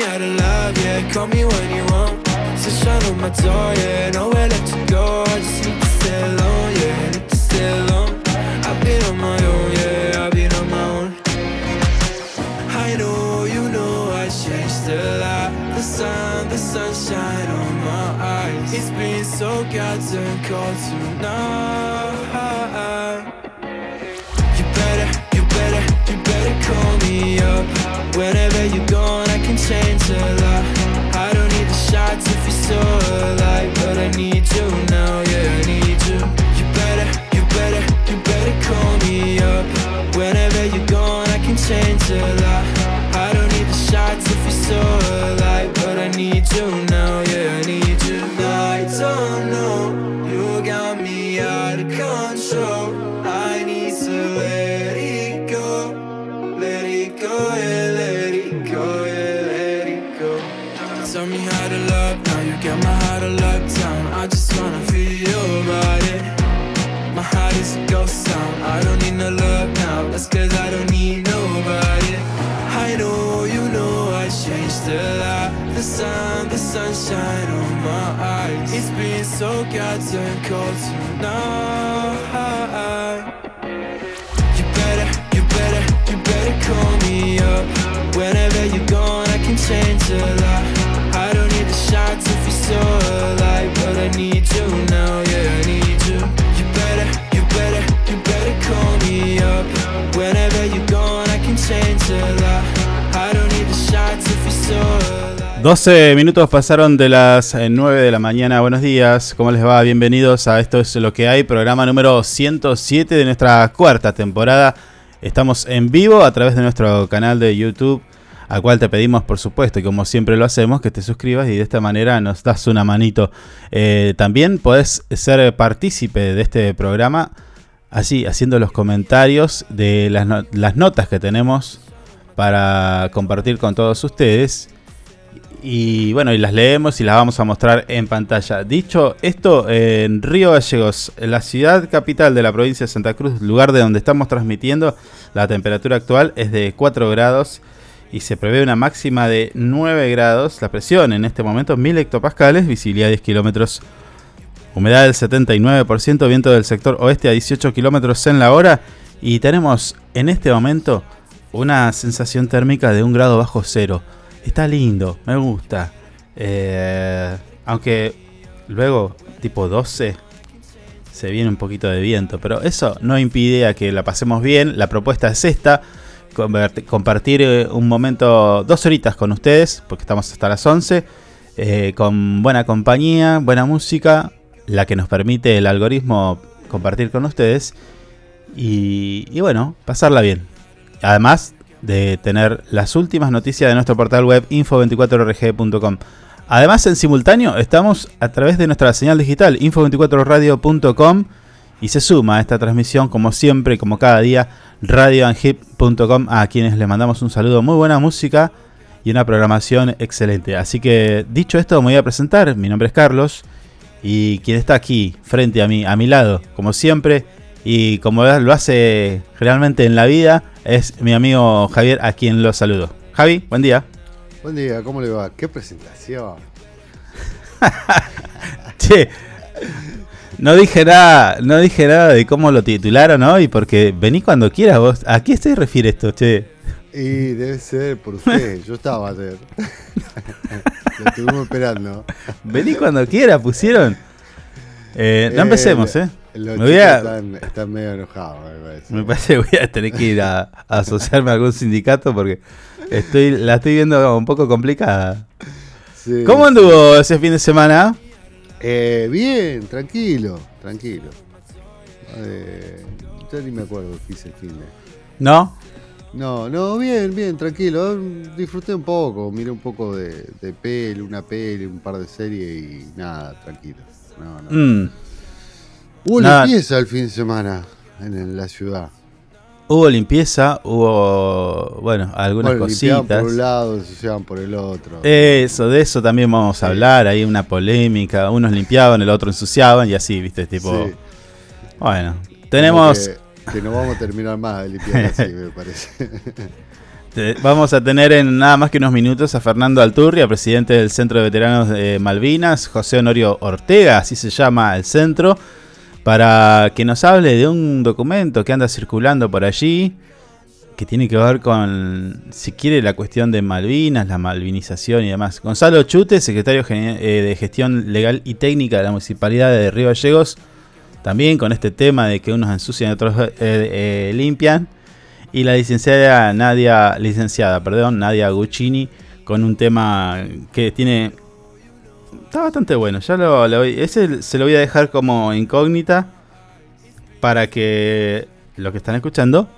how to love, yeah. Call me when you want. Just shine on my door, yeah. Nowhere let you go. I just need to stay alone, yeah. Need to stay alone. I've been on my own, yeah. I've been on my own. I know, you know, I changed a lot. The sun, the sunshine on my eyes. It's been so goddamn cold tonight. You better, you better, you better call me up. Whenever you're gone, change a lot. I don't need the shots if you're so so goddamn cold tonight. You better, you better, you better call me up. Whenever you're gone, I can change a lot. 12 minutos pasaron de las eh, 9 de la mañana. Buenos días, ¿cómo les va? Bienvenidos a Esto es lo que hay, programa número 107 de nuestra cuarta temporada. Estamos en vivo a través de nuestro canal de YouTube, al cual te pedimos, por supuesto, y como siempre lo hacemos, que te suscribas y de esta manera nos das una manito. Eh, también podés ser partícipe de este programa, así, haciendo los comentarios de las notas que tenemos para compartir con todos ustedes. Y bueno, y las leemos y las vamos a mostrar en pantalla. Dicho esto, en Río Gallegos, la ciudad capital de la provincia de Santa Cruz, lugar de donde estamos transmitiendo, la temperatura actual es de 4 grados y se prevé una máxima de 9 grados. La presión en este momento 1000 hectopascales, visibilidad 10 kilómetros, humedad del 79%, viento del sector oeste a 18 kilómetros en la hora. Y tenemos en este momento una sensación térmica de un grado bajo cero. Está lindo, me gusta. Eh, aunque luego, tipo 12, se viene un poquito de viento. Pero eso no impide a que la pasemos bien. La propuesta es esta. Compartir eh, un momento, dos horitas con ustedes, porque estamos hasta las 11. eh, con buena compañía, buena música, la que nos permite el algoritmo compartir con ustedes. Y, y bueno, pasarla bien. Además de tener las últimas noticias de nuestro portal web info24rg.com. Además, en simultáneo estamos a través de nuestra señal digital info24radio.com y se suma a esta transmisión, como siempre, como cada día, radioanhip.com, a quienes les mandamos un saludo, muy buena música y una programación excelente. Así que, dicho esto, me voy a presentar. Mi nombre es Carlos y quien está aquí, frente a mí, a mi lado, como siempre, y como lo hace generalmente en la vida, es mi amigo Javier, a quien lo saludo. Javi, buen día. Buen día, ¿cómo le va? ¿Qué presentación? Che, no dije nada, no dije nada de cómo lo titularon hoy, porque vení cuando quieras vos. ¿A qué se refiere esto, che? Y debe ser por usted, yo estaba ayer. Lo estuvimos esperando. Vení cuando quieras, pusieron. Eh, no Eh, empecemos, eh. Los Me voy chicos a- están, están medio enojados, me parece. Me parece que voy a tener que ir a, a asociarme a algún sindicato porque estoy, la estoy viendo un poco complicada. Sí, ¿Cómo sí. anduvo ese fin de semana? Eh, bien, tranquilo, tranquilo. Eh, ya ni me acuerdo qué hice el fin de. ¿No? No, no, bien, bien, tranquilo. Disfruté un poco, miré un poco de, de peli, una peli, un par de series y nada, tranquilo. No, no. Mm. Hubo Nada. limpieza el fin de semana en, en la ciudad. Hubo limpieza, hubo, bueno, algunas Bueno, cositas. por un lado, ensuciaban por el otro. Eso, de eso también vamos a Sí. hablar. Hay una polémica. Unos limpiaban, el otro ensuciaban y así, ¿viste? Tipo. Sí. Bueno, tenemos. Que, que no vamos a terminar más de limpiar así, me parece. Vamos a tener en nada más que unos minutos a Fernando Alturria, presidente del Centro de Veteranos de Malvinas, José Honorio Ortega, así se llama el centro, para que nos hable de un documento que anda circulando por allí, que tiene que ver con, si quiere, la cuestión de Malvinas, la malvinización y demás. Gonzalo Chute, secretario eh, de Gestión Legal y Técnica de la Municipalidad de Río Gallegos, también con este tema de que unos ensucian y otros eh, eh, limpian. Y la licenciada Nadia, licenciada, perdón, Nadia Guccini, con un tema que tiene. Está bastante bueno. Ya lo, lo ese se lo voy a dejar como incógnita para que los que están escuchando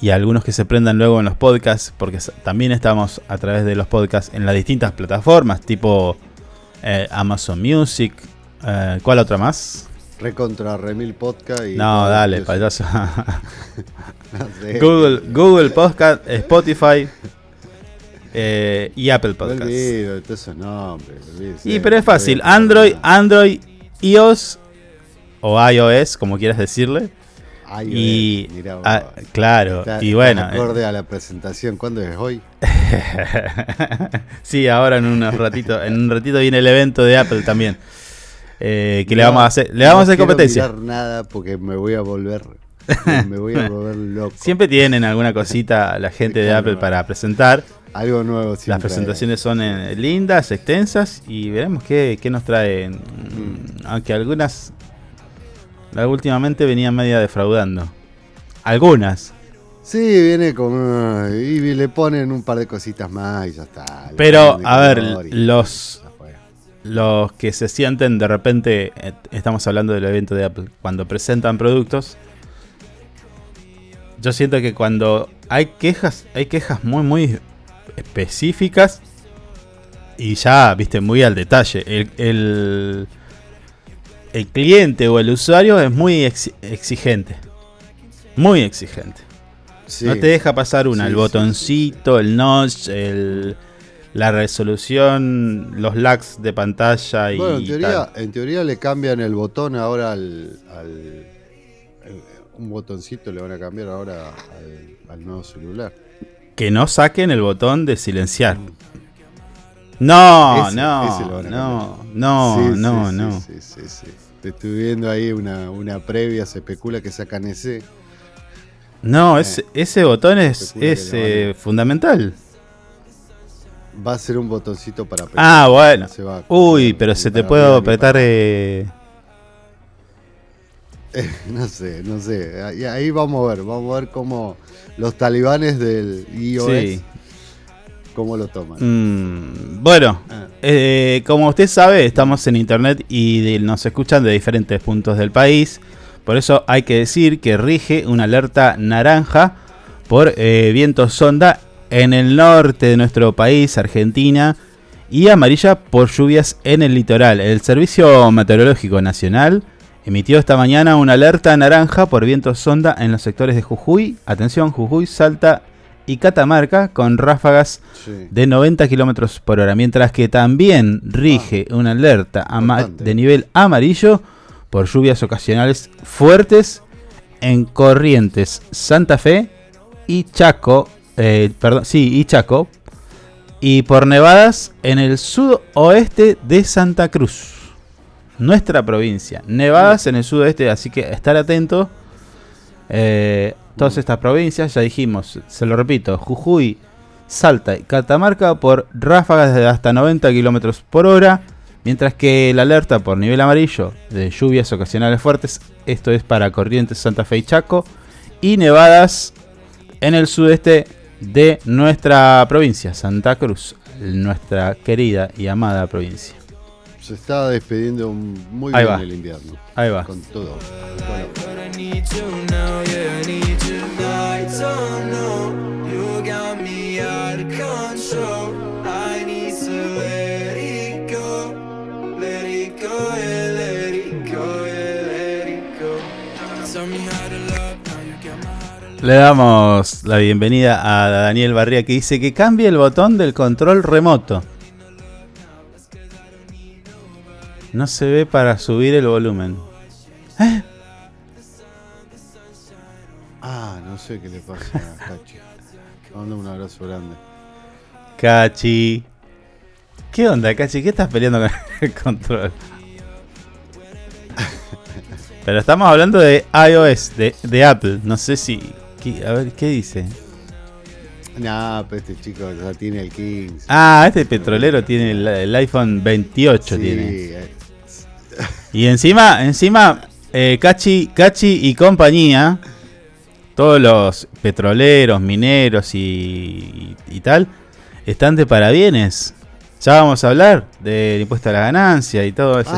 y algunos que se prendan luego en los podcasts, porque también estamos a través de los podcasts en las distintas plataformas, tipo eh, Amazon Music. eh, ¿Cuál otra más? Recontra Remil Podcast y. No, dale, payaso. no sé. Google, Google Podcast, Spotify eh, y Apple Podcast. olvido de todos esos nombres. Y pero es fácil. Android, Android, iOS o iOS, como quieras decirle. Ay, Y eh, mirá ah, claro, Está- y bueno, eh, Acorde a la presentación, ¿cuándo es hoy? sí, ahora en unos ratito, en un ratito viene el evento de Apple también. eh, que le No, vamos a hacer, le vamos a no hacer quiero competencia. mirar nada porque me voy a volver. me voy a volver loco. Siempre tienen alguna cosita la gente de Apple no. para presentar. Algo nuevo siempre. Las presentaciones son eh, lindas, extensas y veremos qué, qué nos traen. Mm, Aunque algunas últimamente venían media defraudando. Algunas. Sí, viene como. Y le ponen un par de cositas más y ya está. Pero, a ver, los-. Los que se sienten de repente, eh, estamos hablando del evento de Apple, cuando presentan productos, yo siento que cuando hay quejas, hay quejas muy, muy específicas y ya, viste, muy al detalle. El, el, el cliente o el usuario es muy exi- exigente. Muy exigente. Sí. No te deja pasar una, Sí, el sí, botoncito, el notch, el, la resolución, los lags de pantalla y Bueno, en teoría, tal. en teoría le cambian el botón ahora al. un botoncito le van a cambiar ahora al, al nuevo celular. Que no saquen el botón de silenciar. No, Ese- no, ese a no, no, Sí, no, sí, no. Sí. Te estoy viendo ahí una, una previa, se especula que sacan ese. No, ese, ese botón es, es eh, fundamental. Va a ser un botoncito para apretar. Ah, bueno. Se va a Uy, pero se te puede apretar... para eh. No sé, no sé. Ahí, ahí vamos a ver, vamos a ver cómo los talibanes del iOS, Sí. cómo lo toman. Mm, bueno, Ah. Eh, como usted sabe, estamos en internet y de- nos escuchan de diferentes puntos del país. Por eso hay que decir que rige una alerta naranja por eh, viento sonda en el norte de nuestro país, Argentina, y amarilla por lluvias en el litoral. El Servicio Meteorológico Nacional emitió esta mañana una alerta naranja por viento sonda en los sectores de Jujuy, atención, Jujuy, Salta y Catamarca, con ráfagas Sí. de 90 kilómetros por hora, mientras que también rige una alerta de nivel amarillo por lluvias ocasionales fuertes en Corrientes, Santa Fe y Chaco, eh, perdón, sí, y Chaco, y por nevadas en el sudoeste de Santa Cruz, nuestra provincia. Nevadas en el sudoeste, así que estar atento. Eh, todas estas provincias, ya dijimos, se lo repito, Jujuy, Salta y Catamarca por ráfagas de hasta 90 kilómetros por hora, mientras que la alerta por nivel amarillo de lluvias ocasionales fuertes, esto es para Corrientes, Santa Fe y Chaco, y nevadas en el sudeste de nuestra provincia, Santa Cruz, nuestra querida y amada provincia. Se está despidiendo un- muy Ahí bien va. el invierno. Ahí va. Con todo. Le damos la bienvenida a Daniel Barría que dice que cambie el botón del control remoto. No se ve para subir el volumen. Ah, no sé qué le pasa a Cacho. mando un abrazo grande. Cachi. ¿Qué onda, Cachi? ¿Qué estás peleando con el control? Pero estamos hablando de iOS, de, de Apple. No sé si. ¿qué- a ver, ¿qué dice? Nah, pero este chico ya tiene el 15. Ah, este petrolero tiene el, el iPhone 28. Sí, tiene. Y encima, encima, eh, Cachi, Cachi y compañía, todos los petroleros, mineros y, y- y tal, están de parabienes. Ya vamos a hablar del impuesto a la ganancia y toda esa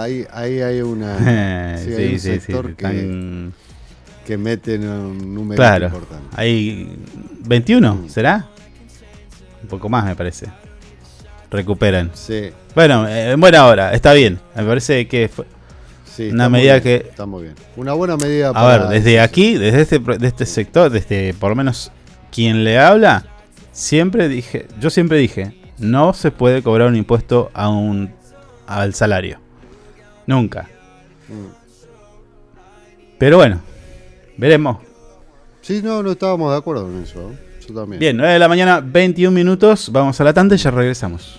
Ah, ahí, ahí hay una. sí, sí, hay un sí, sí, sector que meten un número Claro, importante. hay 21, Mm. ¿será? Un poco más me parece. Recuperan. Sí, Bueno, eh, en buena hora, está bien. Me parece que fue, sí. Una medida bien, que- Está muy bien. Una buena medida A ver, desde aquí, desde este, de este sector, desde por lo menos quien le habla, siempre dije, yo siempre dije, no se puede cobrar un impuesto a un al salario. Nunca. Mm. Pero bueno, veremos. Sí, no, no estábamos de acuerdo en eso. Yo también. Bien, 9 de la mañana, 21 minutos. Vamos a la tanda y ya regresamos.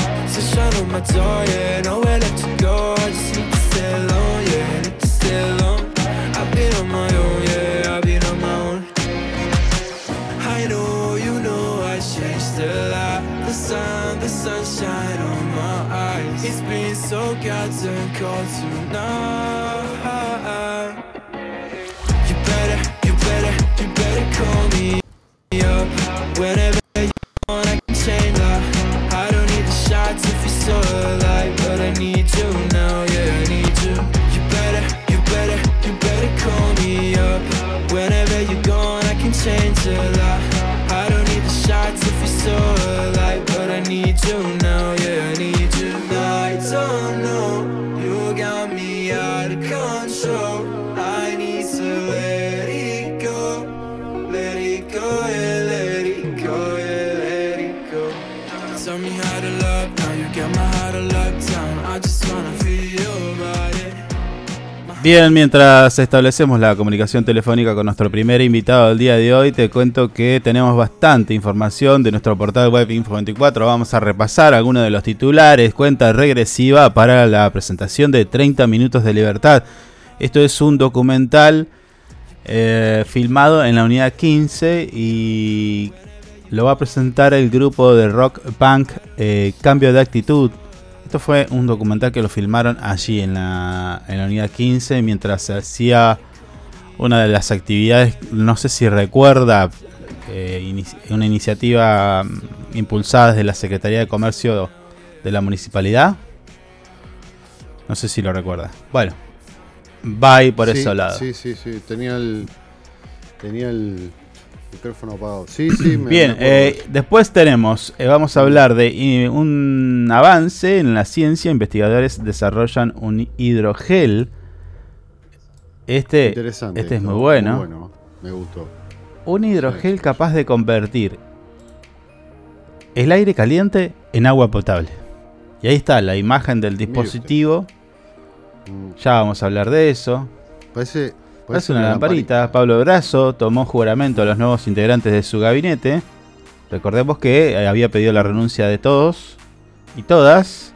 Sunshine on my door, yeah. Nowhere left to go. I just need to stay alone, yeah. Need to stay alone. I've been on my own, yeah. I've been on my own. I know, you know, I changed a lot. The sun, the sunshine on my eyes. It's been so goddamn cold tonight. You better, you better, you better call me up whenever Bien, mientras establecemos la comunicación telefónica con nuestro primer invitado del día de hoy, te cuento que tenemos bastante información de nuestro portal web Info24. Vamos a repasar algunos de los titulares, cuenta regresiva para la presentación de 30 minutos de libertad. Esto es un documental eh, filmado en la unidad 15 y lo va a presentar el grupo de rock punk eh, Cambio de Actitud. Esto fue un documental que lo filmaron allí en la, en la unidad 15 mientras se hacía una de las actividades, no sé si recuerda, eh, inici- una iniciativa mm, impulsada desde la Secretaría de Comercio de la Municipalidad. No sé si lo recuerda. Bueno, va ahí por Sí, ese lado. Sí, sí, sí. Tenía el. Tenía el micrófono apagado. Sí, sí, me, Bien, me eh, después tenemos, eh, vamos a hablar de eh, un avance en la ciencia. Investigadores desarrollan un hidrogel Este, Interesante. este es muy bueno. bueno, me gustó. Un hidrogel capaz de convertir el aire caliente en agua potable. Y ahí está la imagen del dispositivo. Mm, Ya vamos a hablar de eso. Parece, Parece una lamparita. Pablo Brazo tomó juramento a los nuevos integrantes de su gabinete. Recordemos que eh, había pedido la renuncia de todos y todas.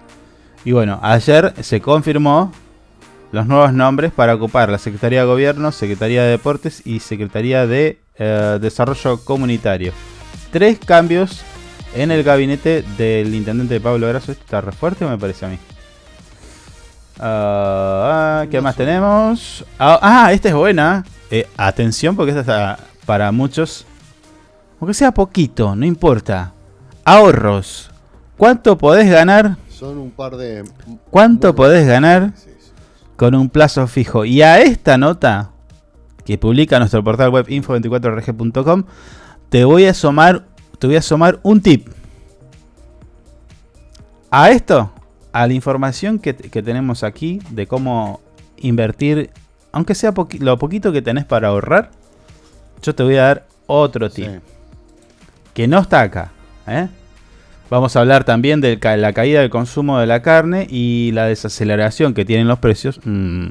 Y bueno, ayer se confirmó los nuevos nombres para ocupar la Secretaría de Gobierno, Secretaría de Deportes y Secretaría de eh, Desarrollo Comunitario. Tres cambios en el gabinete del intendente Pablo Brazo. Esto está re fuerte, me parece a mí. Ah, ¿Qué más tenemos? Ah, ah, esta es buena. Eh, atención, porque esta está para muchos. Aunque sea poquito, no importa. Ahorros. ¿Cuánto podés ganar? Son un par de. ¿Cuánto podés ganar Sí, sí, sí. con un plazo fijo? Y a esta nota que publica nuestro portal web info24rg.com, te voy a asomar, te voy a asomar un tip. A esto, a la información que, que tenemos aquí de cómo invertir, aunque sea lo poquito que tenés para ahorrar, yo te voy a dar otro tip Sí. que no está acá. ¿eh? Vamos a hablar también de la caída del consumo de la carne y la desaceleración que tienen los precios. Mm.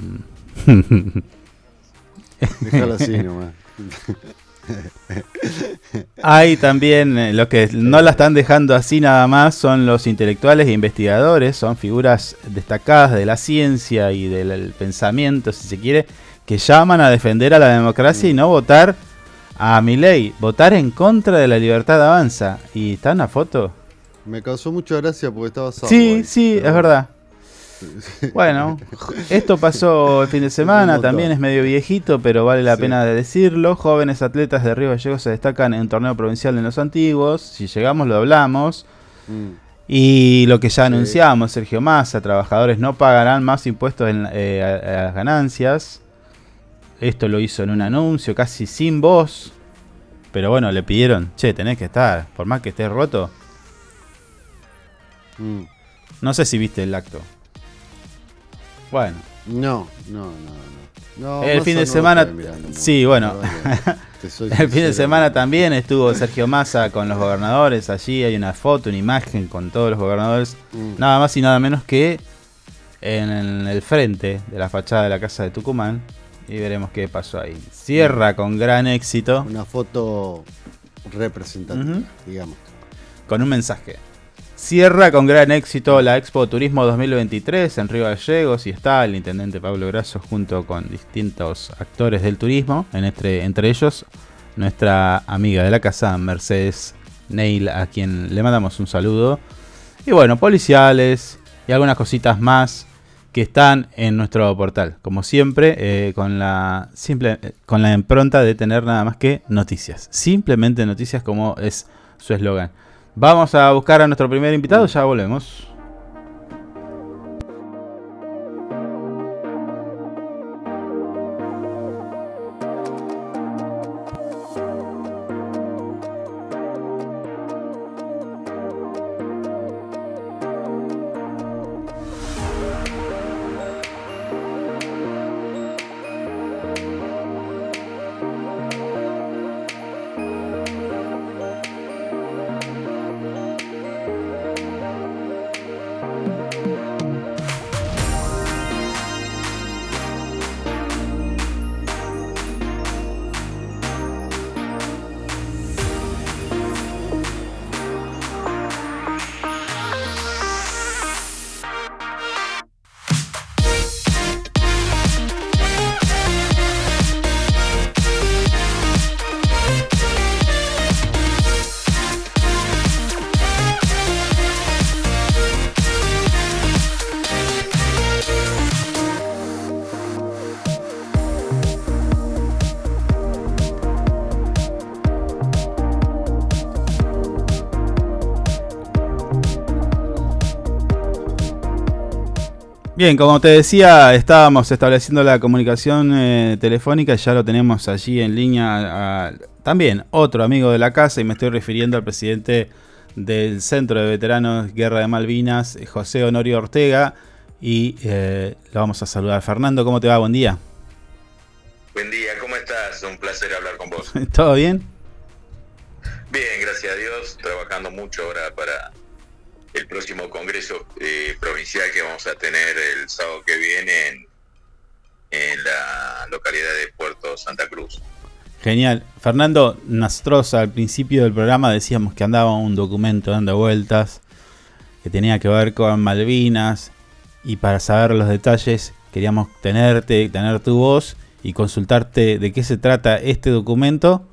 Déjalo así nomás. Hay también eh, los que no la están dejando así nada más son los intelectuales e investigadores, son figuras destacadas de la ciencia y del el pensamiento, si se quiere, que llaman a defender a la democracia y no votar a mi ley, votar en contra de la libertad de avanza. ¿Y está en la foto? Me causó mucha gracia porque estaba Sí, sí, pero- es verdad. Bueno, esto pasó el fin de semana, también es medio viejito, pero vale la Sí. pena de decirlo. Jóvenes atletas de Río Gallegos se destacan en un torneo provincial en los antiguos. Si llegamos lo hablamos. Mm, Y lo que ya Sí. anunciamos, Sergio Massa, trabajadores no pagarán más impuestos en, eh, a, a las ganancias. Esto lo hizo en un anuncio, casi sin voz. Pero bueno, le pidieron, che, tenés que estar, por más que estés roto. mm. No sé si viste el acto. Bueno, No, no, no, no. No, El fin de semana- mirando sí, bueno. El fin de semana también estuvo Sergio Massa con los gobernadores. Allí hay una foto, una imagen con todos los gobernadores. Mm. Nada más y nada menos que en el frente de la fachada de la casa de Tucumán. Y veremos qué pasó ahí. Cierra con gran éxito Una foto representativa, digamos. con un mensaje. Cierra con gran éxito la Expo Turismo 2023 en Río Gallegos y está el intendente Pablo Grasso junto con distintos actores del turismo, en entre, ellos nuestra amiga de la casa, Mercedes Neil, a quien le mandamos un saludo. Y bueno, policiales y algunas cositas más que están en nuestro portal, como siempre, eh, con, la simple, con la impronta de tener nada más que noticias. Simplemente noticias como es su eslogan. Vamos a buscar a nuestro primer invitado, ya volvemos. Bien, como te decía, estábamos estableciendo la comunicación eh, telefónica, ya lo tenemos allí en línea. a- también otro amigo de la casa, y me estoy refiriendo al presidente del Centro de Veteranos Guerra de Malvinas, eh, José Honorio Ortega. Y eh, lo vamos a saludar. Fernando, ¿cómo te va? Buen día. Buen día, ¿cómo estás? Un placer hablar con vos. ¿Todo bien? Bien, gracias a Dios, trabajando mucho ahora para el próximo Congreso eh, Provincial que vamos a tener el sábado que viene en, en la localidad de Puerto Santa Cruz. Genial. Fernando, nosotros al principio del programa decíamos que andaba un documento dando vueltas que tenía que ver con Malvinas y para saber los detalles queríamos tenerte, tener tu voz y consultarte de qué se trata este documento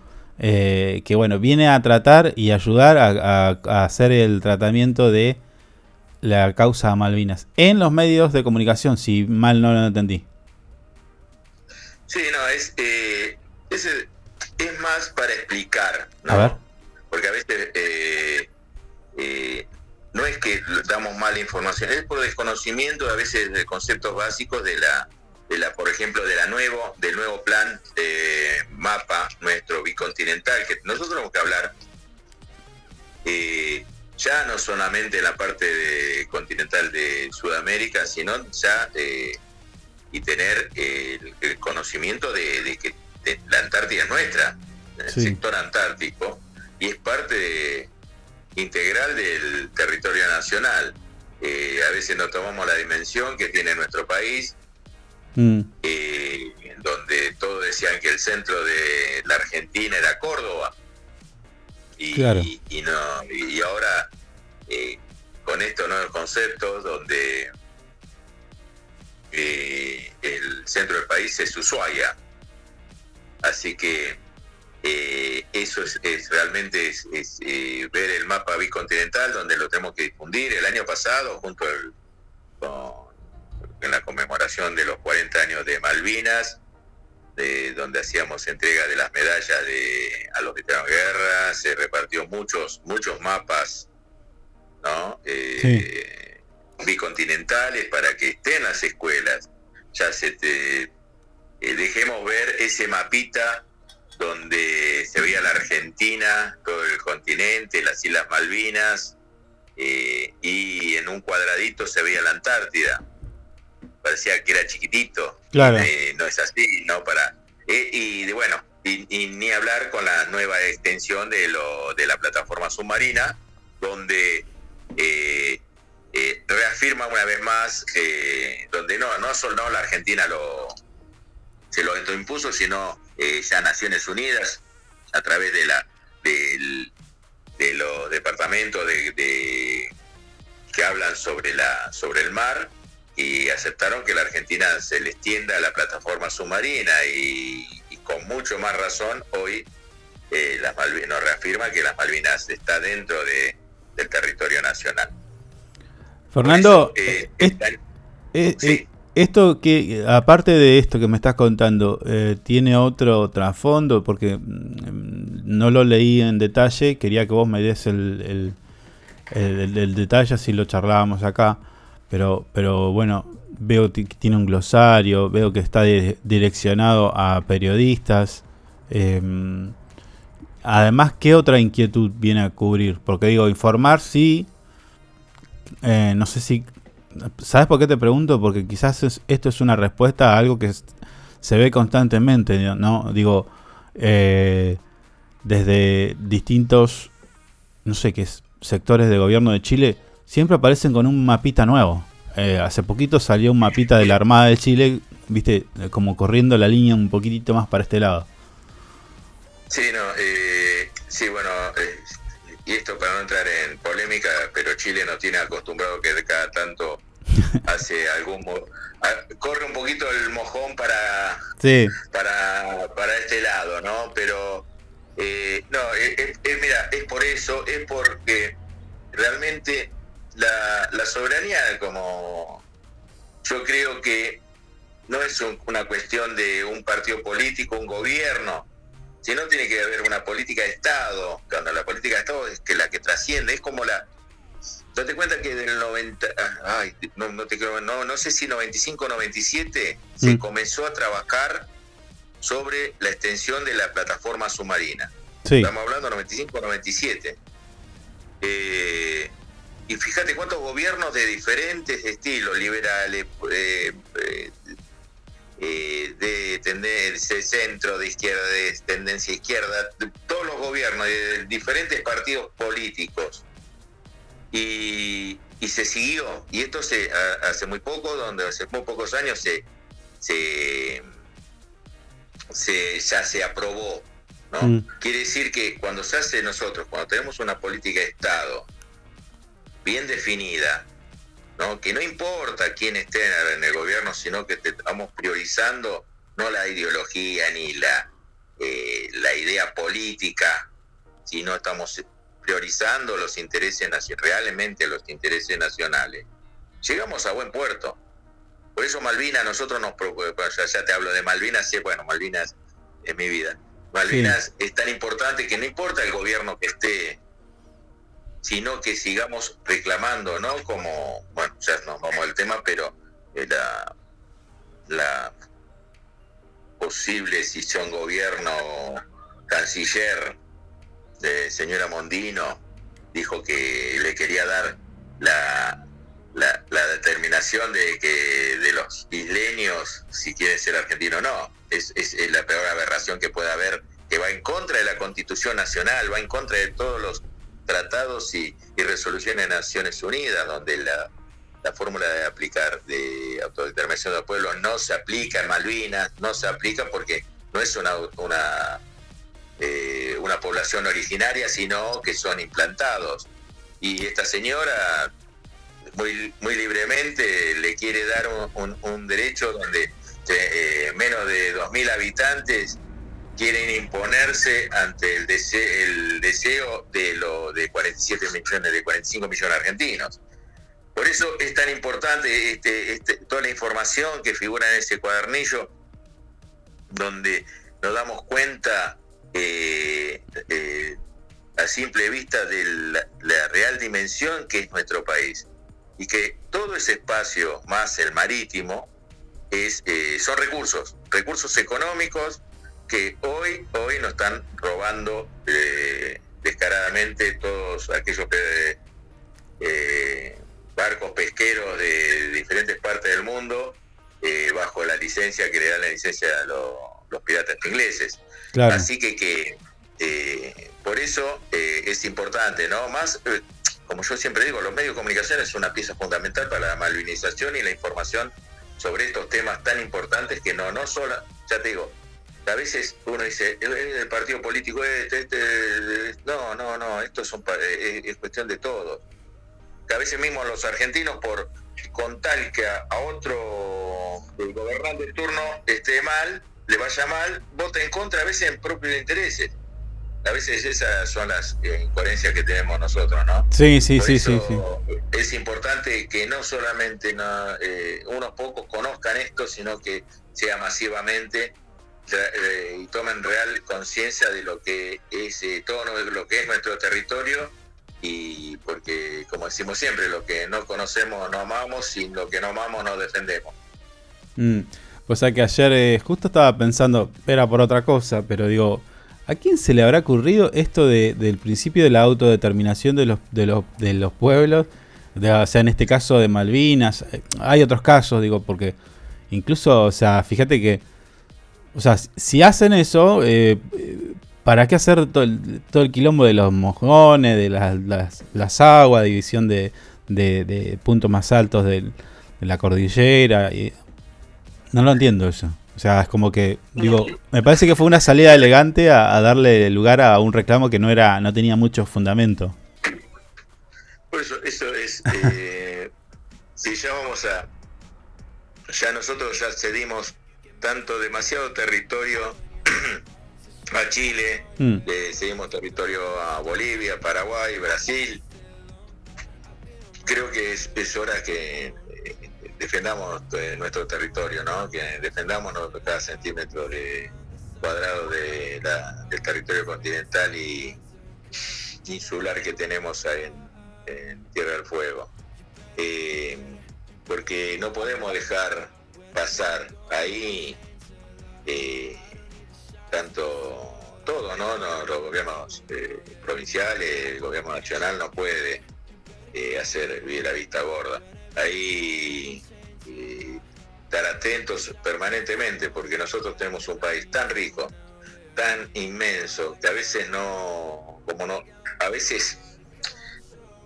eh, que bueno, viene a tratar y ayudar a, a hacer el tratamiento de la causa Malvinas en los medios de comunicación, si mal no lo entendí. Sí, no, es, eh, es, es más para explicar, ¿no? A ver. Porque a veces eh, eh, no es que damos mala información, es por desconocimiento a veces de conceptos básicos de la, de la por ejemplo, de la nuevo, del nuevo plan de mapa nuestro bicontinental, que nosotros tenemos que hablar eh, ya no solamente la parte de, continental de Sudamérica, sino ya eh, y tener el, el conocimiento de, de que de la Antártida es nuestra, el Sí. sector antártico, y es parte integral del territorio nacional. Eh, a veces no tomamos la dimensión que tiene nuestro país, Mm, eh, en donde todos decían que el centro de la Argentina era Córdoba. Y, Claro. y, y no, y ahora eh, con estos nuevos conceptos donde eh, el centro del país es Ushuaia. Así que eh, eso es, es realmente es, es, eh, ver el mapa bicontinental donde lo tenemos que difundir. El año pasado, junto al, con, en la conmemoración de los 40 años de Malvinas, de, donde hacíamos entrega de las medallas de, a los veteranos de guerra, se repartió muchos, muchos mapas, ¿no? Eh, bicontinentales para que estén las escuelas. Ya se te, eh, dejemos ver ese mapita donde se veía la Argentina, todo el continente, las Islas Malvinas, eh, y en un cuadradito se veía la Antártida. Parecía que era chiquitito. Claro. Eh, no es así, ¿no? Para, eh, y de, bueno, y, y ni hablar con la nueva extensión de, lo, de la plataforma submarina, donde eh, eh, reafirma una vez más, donde no, no solo la Argentina lo, se lo impuso, sino ya Naciones Unidas, a través de la del- de los departamentos de, de- que hablan sobre la sobre el mar y aceptaron que la Argentina se le extienda la plataforma submarina y, y con mucho más razón hoy eh, las Malvinas nos reafirma que las Malvinas está dentro de, del territorio nacional. Fernando, Eh, es- eh, eh, esto que, aparte de esto que me estás contando, eh, ¿tiene otro trasfondo? Porque mm, no lo leí en detalle, quería que vos me des el, el, el- el detalle, así lo charlábamos acá, pero, pero bueno, veo que tiene un glosario, veo que está di- direccionado a periodistas. em, además, ¿qué otra inquietud viene a cubrir? Porque digo, informar sí, eh, no sé si. ¿Sabes por qué te pregunto? Porque quizás es- esto es una respuesta a algo que se ve constantemente, ¿no? Digo, eh, desde distintos, no sé qué es, sectores de gobierno de Chile, siempre aparecen con un mapita nuevo. Eh, hace poquito salió un mapita de la Armada de Chile, viste, Eh, como corriendo la línea un poquitito más para este lado. Sí, no, eh, sí, bueno, eh, y esto para no entrar en polémica, pero Chile nos tiene acostumbrado que cada tanto hace algún... corre un poquito el mojón para, Sí. para, para este lado, ¿no? Pero, eh, no, eh, mira, es por eso, es porque realmente la, la soberanía, como yo creo que no es un- una cuestión de un partido político, un gobierno, sino tiene que haber una política de Estado. Cuando la política de Estado es que la que trasciende, es como la... Date cuenta que del 90, ah, ay, no, no te creo, no, no sé si 95 o 97 se Mm. comenzó a trabajar sobre la extensión de la plataforma submarina. Sí. Estamos hablando 95 o 97. Eh, y fíjate cuántos gobiernos de diferentes estilos, liberales, eh, eh, eh, de tendencia centro, de izquierda, de tendencia izquierda, de todos los gobiernos, de diferentes partidos políticos. Y, y se siguió. Y esto se, a- hace muy poco, donde hace muy pocos años se, se, se- ya se aprobó. ¿no? Mm. Quiere decir que cuando se hace nosotros, cuando tenemos una política de Estado bien definida, ¿no? que no importa quién esté en el, gobierno, sino que te- estamos priorizando no la ideología ni la, eh, la idea política, sino estamos priorizando los intereses realmente los intereses nacionales. Llegamos a buen puerto. Por eso Malvinas, nosotros nos preocupa, ya, ya te hablo de Malvinas, sí, bueno, Malvinas es mi vida. Malvinas es tan importante que no importa el gobierno que esté, sino que sigamos reclamando, ¿no? Como, bueno, ya nos vamos al tema, pero eh, la, la posible decisión gobierno canciller de señora Mondino dijo que le quería dar la, la, determinación de que de los isleños si quieren ser argentinos o no es, es, es la peor aberración que puede haber que va en contra de la constitución nacional va en contra de todos los tratados y, resoluciones de Naciones Unidas donde la, la fórmula de aplicar de autodeterminación del pueblo no se aplica en Malvinas no se aplica porque no es una, una eh, una población originaria, sino que son implantados. Y esta señora muy, muy libremente le quiere dar un derecho donde eh, menos de 2.000 habitantes quieren imponerse ante el deseo, el deseo de, lo, de 47 millones, de 45 millones de argentinos. Por eso es tan importante este, este- toda la información que figura en ese cuadernillo, donde nos damos cuenta eh, eh, a simple vista de la, la real dimensión que es nuestro país y que todo ese espacio más el marítimo es eh, son recursos recursos económicos que hoy hoy nos están robando eh, descaradamente todos aquellos que eh, barcos pesqueros de diferentes partes del mundo eh, bajo la licencia que le dan la licencia a los, los piratas ingleses Claro. Así que, que eh, por eso es importante, ¿no? Más, como yo siempre digo, los medios de comunicación es una pieza fundamental para la malvinización y la información sobre estos temas tan importantes que no, no solo, ya te digo, a veces uno dice, "Eh, eh, el partido político este, este, eh, no, no, no, esto pa- eh, es cuestión de todos. Que a veces mismo los argentinos por con tal que a, a otro el gobernante turno esté mal, le vaya mal, vota en contra a veces en propios intereses. A veces esas son las eh, incoherencias que tenemos nosotros, ¿no? Sí, sí, Por sí, sí, sí. Es importante que no solamente no, eh, unos pocos conozcan esto, sino que sea masivamente eh, y tomen real conciencia de lo que es eh, todo lo que es nuestro territorio y porque como decimos siempre lo que no conocemos no amamos y lo que no amamos no defendemos Mm. O sea que ayer eh, justo estaba pensando, era por otra cosa, pero digo, ¿a quién se le habrá ocurrido esto de- del principio de la autodeterminación de los, de los, de los pueblos? O sea, en este caso de Malvinas, hay otros casos, digo, porque incluso, o sea, fíjate que, o sea, si- hacen eso, eh, ¿para qué hacer todo el, todo el quilombo de los mojones, de las, las, las aguas, división de, de- de puntos más altos de la cordillera? Y, no lo entiendo eso. O sea, es como que, digo, me parece que fue una salida elegante a, a darle lugar a un reclamo que no era, no tenía mucho fundamento. Por eso, eso es. eh, si ya vamos a. Ya nosotros ya cedimos tanto demasiado territorio a Chile, Mm. le cedimos territorio a Bolivia, Paraguay, Brasil. Creo que es, es hora que eh, defendamos eh, nuestro territorio, ¿no? Que defendamos cada centímetro de cuadrado de la- del territorio continental y insular que tenemos ahí en, en Tierra del Fuego. Eh, porque no podemos dejar pasar ahí eh, tanto todo, ¿no? No, los gobiernos eh, provinciales, el gobierno nacional no puede eh, hacer la vista gorda. Ahí eh, estar atentos permanentemente, porque nosotros tenemos un país tan rico, tan inmenso, que a veces no, como no, a veces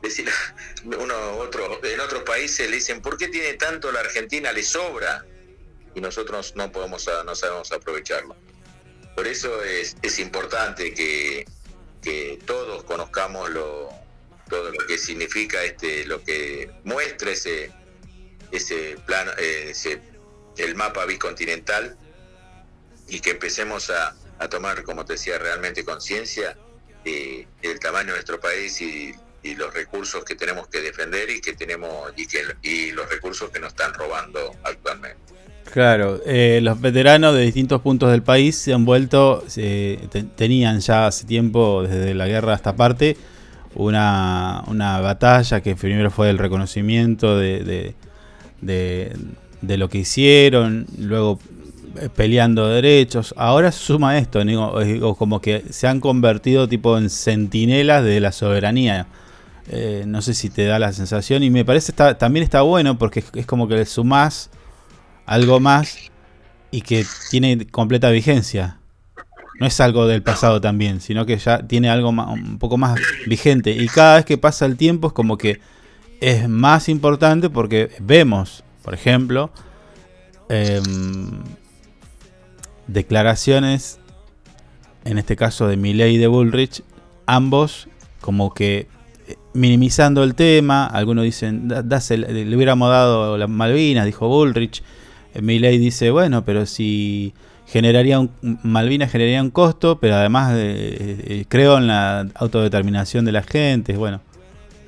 decir, uno otro, en otros países le dicen, ¿por qué tiene tanto la Argentina? Le sobra. Y nosotros no podemos, no sabemos aprovecharlo. Por eso es, es importante que, que todos conozcamos lo, todo lo que significa este, lo que muestra ese, ese plano, eh, ese, el mapa bicontinental y que empecemos a, a tomar, como te decía, realmente conciencia eh, del tamaño de nuestro país y, y, los recursos que tenemos que defender y que tenemos y que y los recursos que nos están robando actualmente. Claro, eh, los veteranos de distintos puntos del país se han vuelto, eh, tenían ya hace tiempo, desde la guerra a esta parte, una, una batalla que primero fue el reconocimiento de, de, lo que hicieron, luego eh, peleando derechos. Ahora suma esto, digo, como que se han convertido tipo en centinelas de la soberanía. Eh, no sé si te da la sensación y me parece también está bueno porque es, es como que le sumás algo más y que tiene completa vigencia. No es algo del pasado también, sino que ya tiene algo más, un poco más vigente. Y cada vez que pasa el tiempo es como que es más importante porque vemos, por ejemplo, eh, declaraciones, en este caso de Milley y de Bullrich, ambos como que minimizando el tema, algunos dicen, le hubiéramos dado las Malvinas, dijo Bullrich, Milley dice, bueno, pero si generaría un, Malvinas generaría un costo, pero además eh, creo en la autodeterminación de la gente, bueno,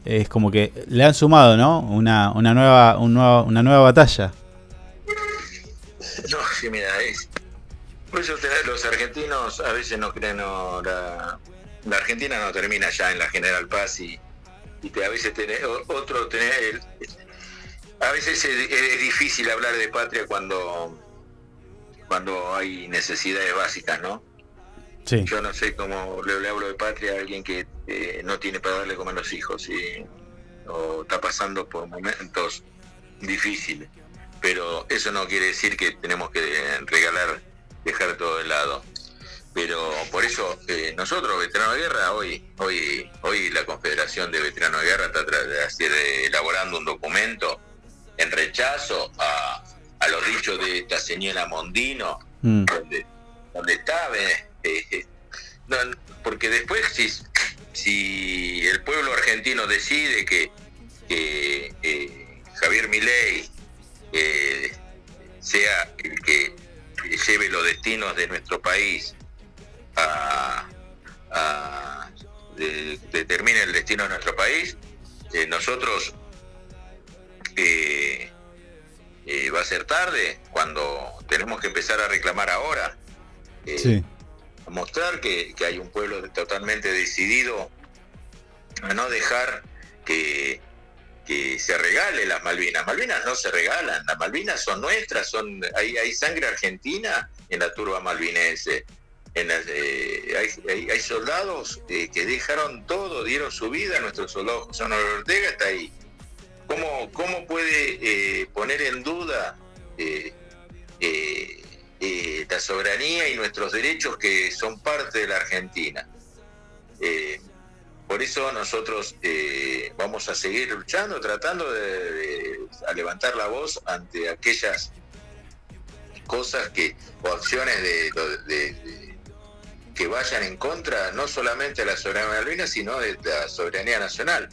es como que le han sumado, ¿no? Una, una nueva, un nuevo, una nueva batalla. No, sí, mira, es, por eso los argentinos a veces no creen, la, Argentina no termina ya en la General Paz y, y te, a veces tenés, otro tener, el, a veces es, es, difícil hablar de patria cuando cuando hay necesidades básicas, ¿no? Sí. Yo no sé cómo le, le, hablo de patria a alguien que eh, no tiene para darle comer a los hijos y, o está pasando por momentos difíciles. Pero eso no quiere decir que tenemos que regalar dejar todo de lado. Pero por eso eh, nosotros, veteranos de guerra, hoy, hoy, hoy la Confederación de Veteranos de Guerra está de, elaborando un documento en rechazo a, a, los dichos de esta señora Mondino, mm. donde, donde está, eh, eh, no, porque después si, si el pueblo argentino decide que, que eh, Javier Milei sea el que lleve los destinos de nuestro país a, a de, determine el destino de nuestro país, eh, nosotros eh, eh, va a ser tarde cuando tenemos que empezar a reclamar ahora. Sí. A mostrar que, que, hay un pueblo totalmente decidido a no dejar que, que se regale las Malvinas. Malvinas no se regalan, las Malvinas son nuestras, son hay, hay sangre argentina en la turba malvinense. En las, eh, hay, hay, hay, soldados eh, que dejaron todo, dieron su vida, nuestro soldado José Ortega está ahí. ¿Cómo, cómo puede eh, poner en duda la soberanía y nuestros derechos que son parte de la Argentina? Por eso nosotros eh, vamos a seguir luchando, tratando de, levantar la voz ante aquellas cosas que o acciones de, que vayan en contra no solamente de la soberanía malvina, sino de la soberanía nacional.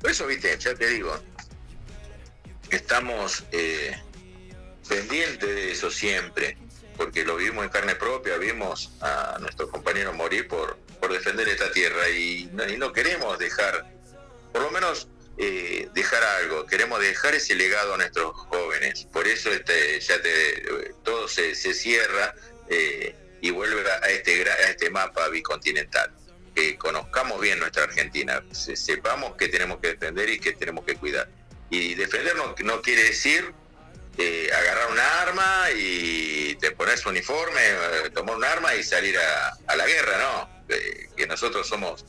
Por eso, viste, ya te digo, estamos eh, pendientes de eso siempre, porque lo vimos en carne propia, vimos a nuestros compañeros morir por, por defender esta tierra y no, y no queremos dejar, por lo menos eh, dejar algo, queremos dejar ese legado a nuestros jóvenes. Por eso este, ya te, todo se, se cierra eh, y vuelve a este, a este mapa bicontinental. Que conozcamos bien nuestra Argentina, se, sepamos que tenemos que defender y que tenemos que cuidar. Y defender no, no quiere decir eh, agarrar una arma y te pones uniforme, eh, tomar un arma y salir a, la guerra, ¿no? Que nosotros somos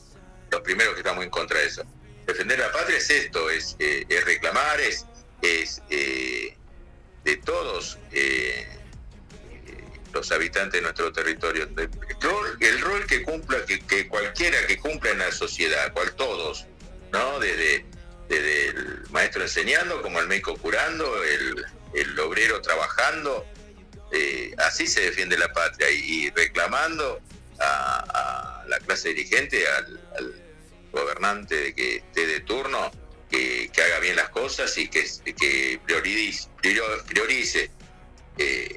los primeros que estamos en contra de eso. Defender la patria es esto, es, eh, es reclamar, es, es de todos los habitantes de nuestro territorio. El rol, el rol que cumpla, que, que cualquiera que cumpla en la sociedad, cual todos, ¿no? Desde, desde el maestro enseñando, como el médico curando, el, el obrero trabajando, eh, así se defiende la patria y, reclamando a, la clase dirigente, al, gobernante que esté de turno, que, que haga bien las cosas y que, que priorice, prior- priorice eh,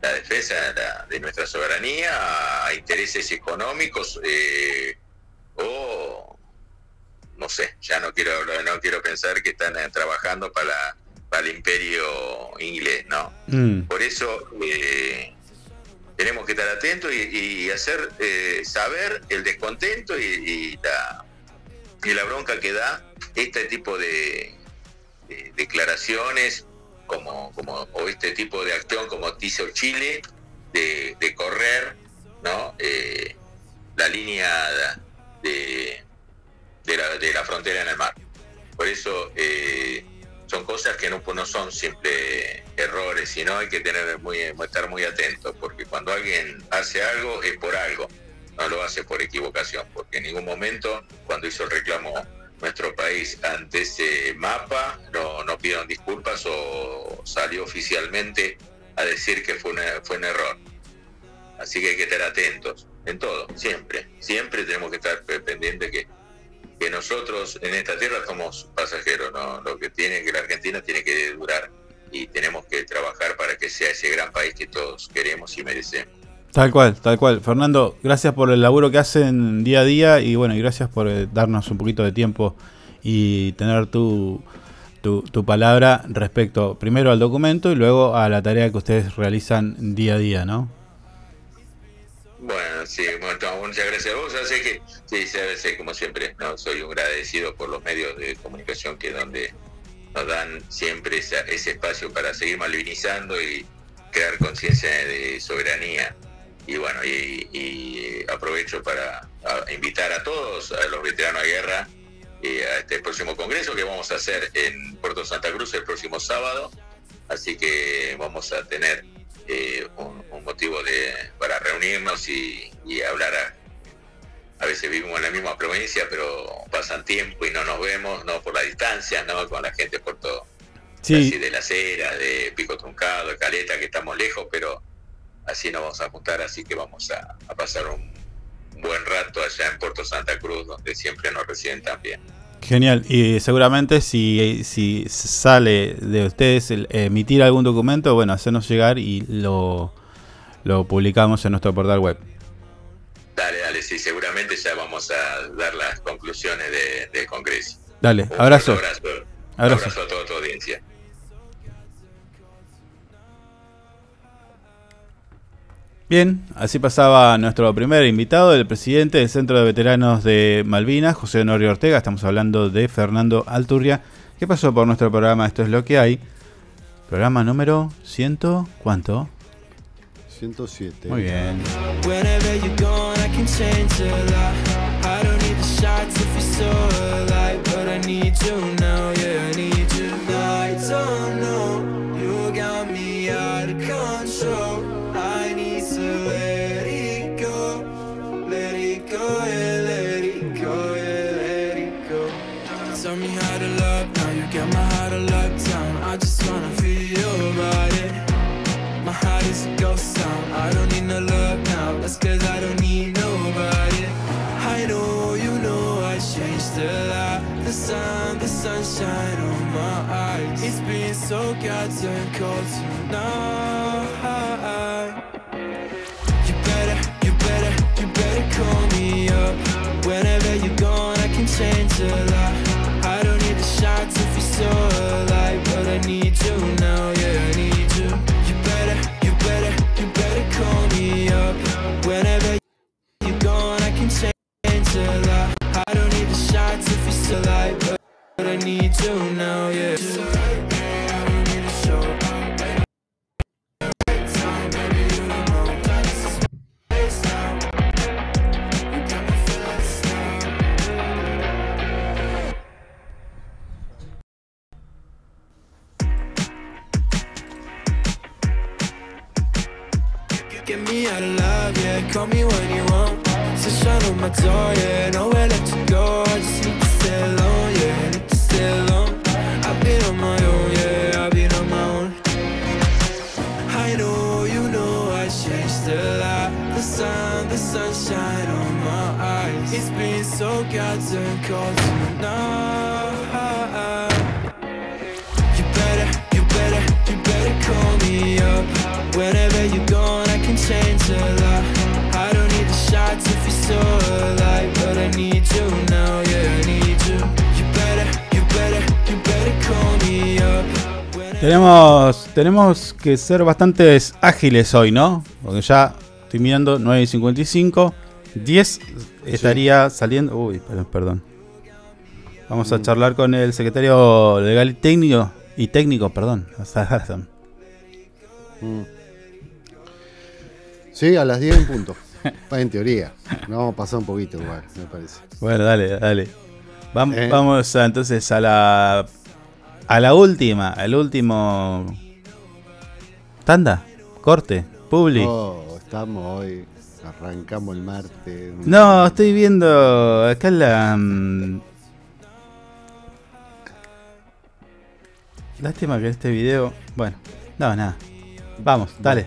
la defensa de, la- de nuestra soberanía a intereses económicos eh, o no sé, ya no quiero no quiero pensar que están eh, trabajando para, para el imperio inglés, ¿no? Mm. Por eso eh, tenemos que estar atentos y, y hacer eh, saber el descontento y, y la, y la bronca que da este tipo de, de declaraciones como, como o este tipo de acción como hizo Chile de, de correr no Eh, la línea de, de, la, de la frontera en el mar por eso eh, son cosas que no, son simples errores, sino hay que tener muy, estar muy atentos, porque cuando alguien hace algo es por algo, no lo hace por equivocación, porque en ningún momento cuando hizo el reclamo nuestro país ante ese mapa no, no pidieron disculpas o salió oficialmente a decir que fue, una- fue un error. Así que hay que estar atentos en todo, siempre, siempre tenemos que estar pe- pendientes que que nosotros en esta tierra somos pasajeros, ¿no? Lo que tiene que la Argentina tiene que durar y tenemos que trabajar para que sea ese gran país que todos queremos y merecemos. Tal cual, tal cual. Fernando, gracias por el laburo que hacen día a día y bueno, y gracias por eh, darnos un poquito de tiempo y tener tu, tu, tu palabra respecto primero al documento y luego a la tarea que ustedes realizan día a día, ¿no? Bueno, sí, bueno, muchas gracias a vos. Así que, sí, sé, como siempre, no soy un agradecido por los medios de comunicación que donde nos dan siempre esa- ese espacio para seguir malvinizando y crear conciencia de soberanía. Y bueno, y, y aprovecho para invitar a todos, a los veteranos de guerra, eh, a este próximo congreso que vamos a hacer en Puerto Santa Cruz el próximo sábado. Así que vamos a tener eh, un, un motivo de, para reunirnos y, y hablar. A, a veces vivimos en la misma provincia, pero pasan tiempo y no nos vemos, no por la distancia, no con la gente de Puerto Sí. así de la Cera, de Pico Truncado, de Caleta, que estamos lejos, pero así nos vamos a juntar, así que vamos a, a pasar un, un buen rato allá en Puerto Santa Cruz, donde siempre nos reciben también. Genial. Y seguramente si, si sale de ustedes el emitir algún documento, bueno, hacernos llegar y lo, lo publicamos en nuestro portal web. Dale, dale, sí, seguramente ya vamos a dar las conclusiones de- del Congreso. Dale, Un abrazo. abrazo. Abrazo. abrazo a toda tu audiencia. Bien, así pasaba nuestro primer invitado, el presidente del Centro de Veteranos de Malvinas, José Honorio Ortega. Estamos hablando de Fernando Alturria, que pasó por nuestro programa Esto es lo que hay. Programa número 100, ¿cuánto? 107. Muy bien. Can change a lot. I don't need the shots if you're so alive, but I need you now, goddamn cold tonight. You better, you better, you better call me up. Whenever you're gone, I can change a lot. I don't need the shots if you're so alive, but I need you now, yeah, I need you. You better, you better, you better call me up. Whenever you're gone, I can change a lot. I don't need the shots if you're still alive, but I need you now, yeah. Love, yeah. Call me when you want. So shut on my door, yeah. Nowhere let you go. I just need to stay alone, yeah. Need to stay alone. I've been on my own, yeah. I've been on my own. I know, you know, I changed a lot. The sun, the sunshine on my eyes. It's been so goddamn cold a lot. I don't need the shots if you're so alive, but I need you now, yeah, I need you. You better, you better, you better call me up. Tenemos, tenemos que ser bastante ágiles hoy, ¿no? Porque ya estoy mirando 9 y 55. 10 estaría saliendo. Uy, perdón, perdón. Vamos a charlar con el secretario legal y técnico. Y técnico, perdón. Mm. Sí, a las 10 en punto. en teoría. No vamos a pasar un poquito igual, me parece. Bueno, dale, dale. Vam- Eh. Vamos a, entonces a la. A la última, al último. Tanda, corte, publi. Oh, estamos hoy. Arrancamos el martes. No, estoy viendo acá la. mm, Lástima que este video. Bueno, no, nada. Vamos, dale.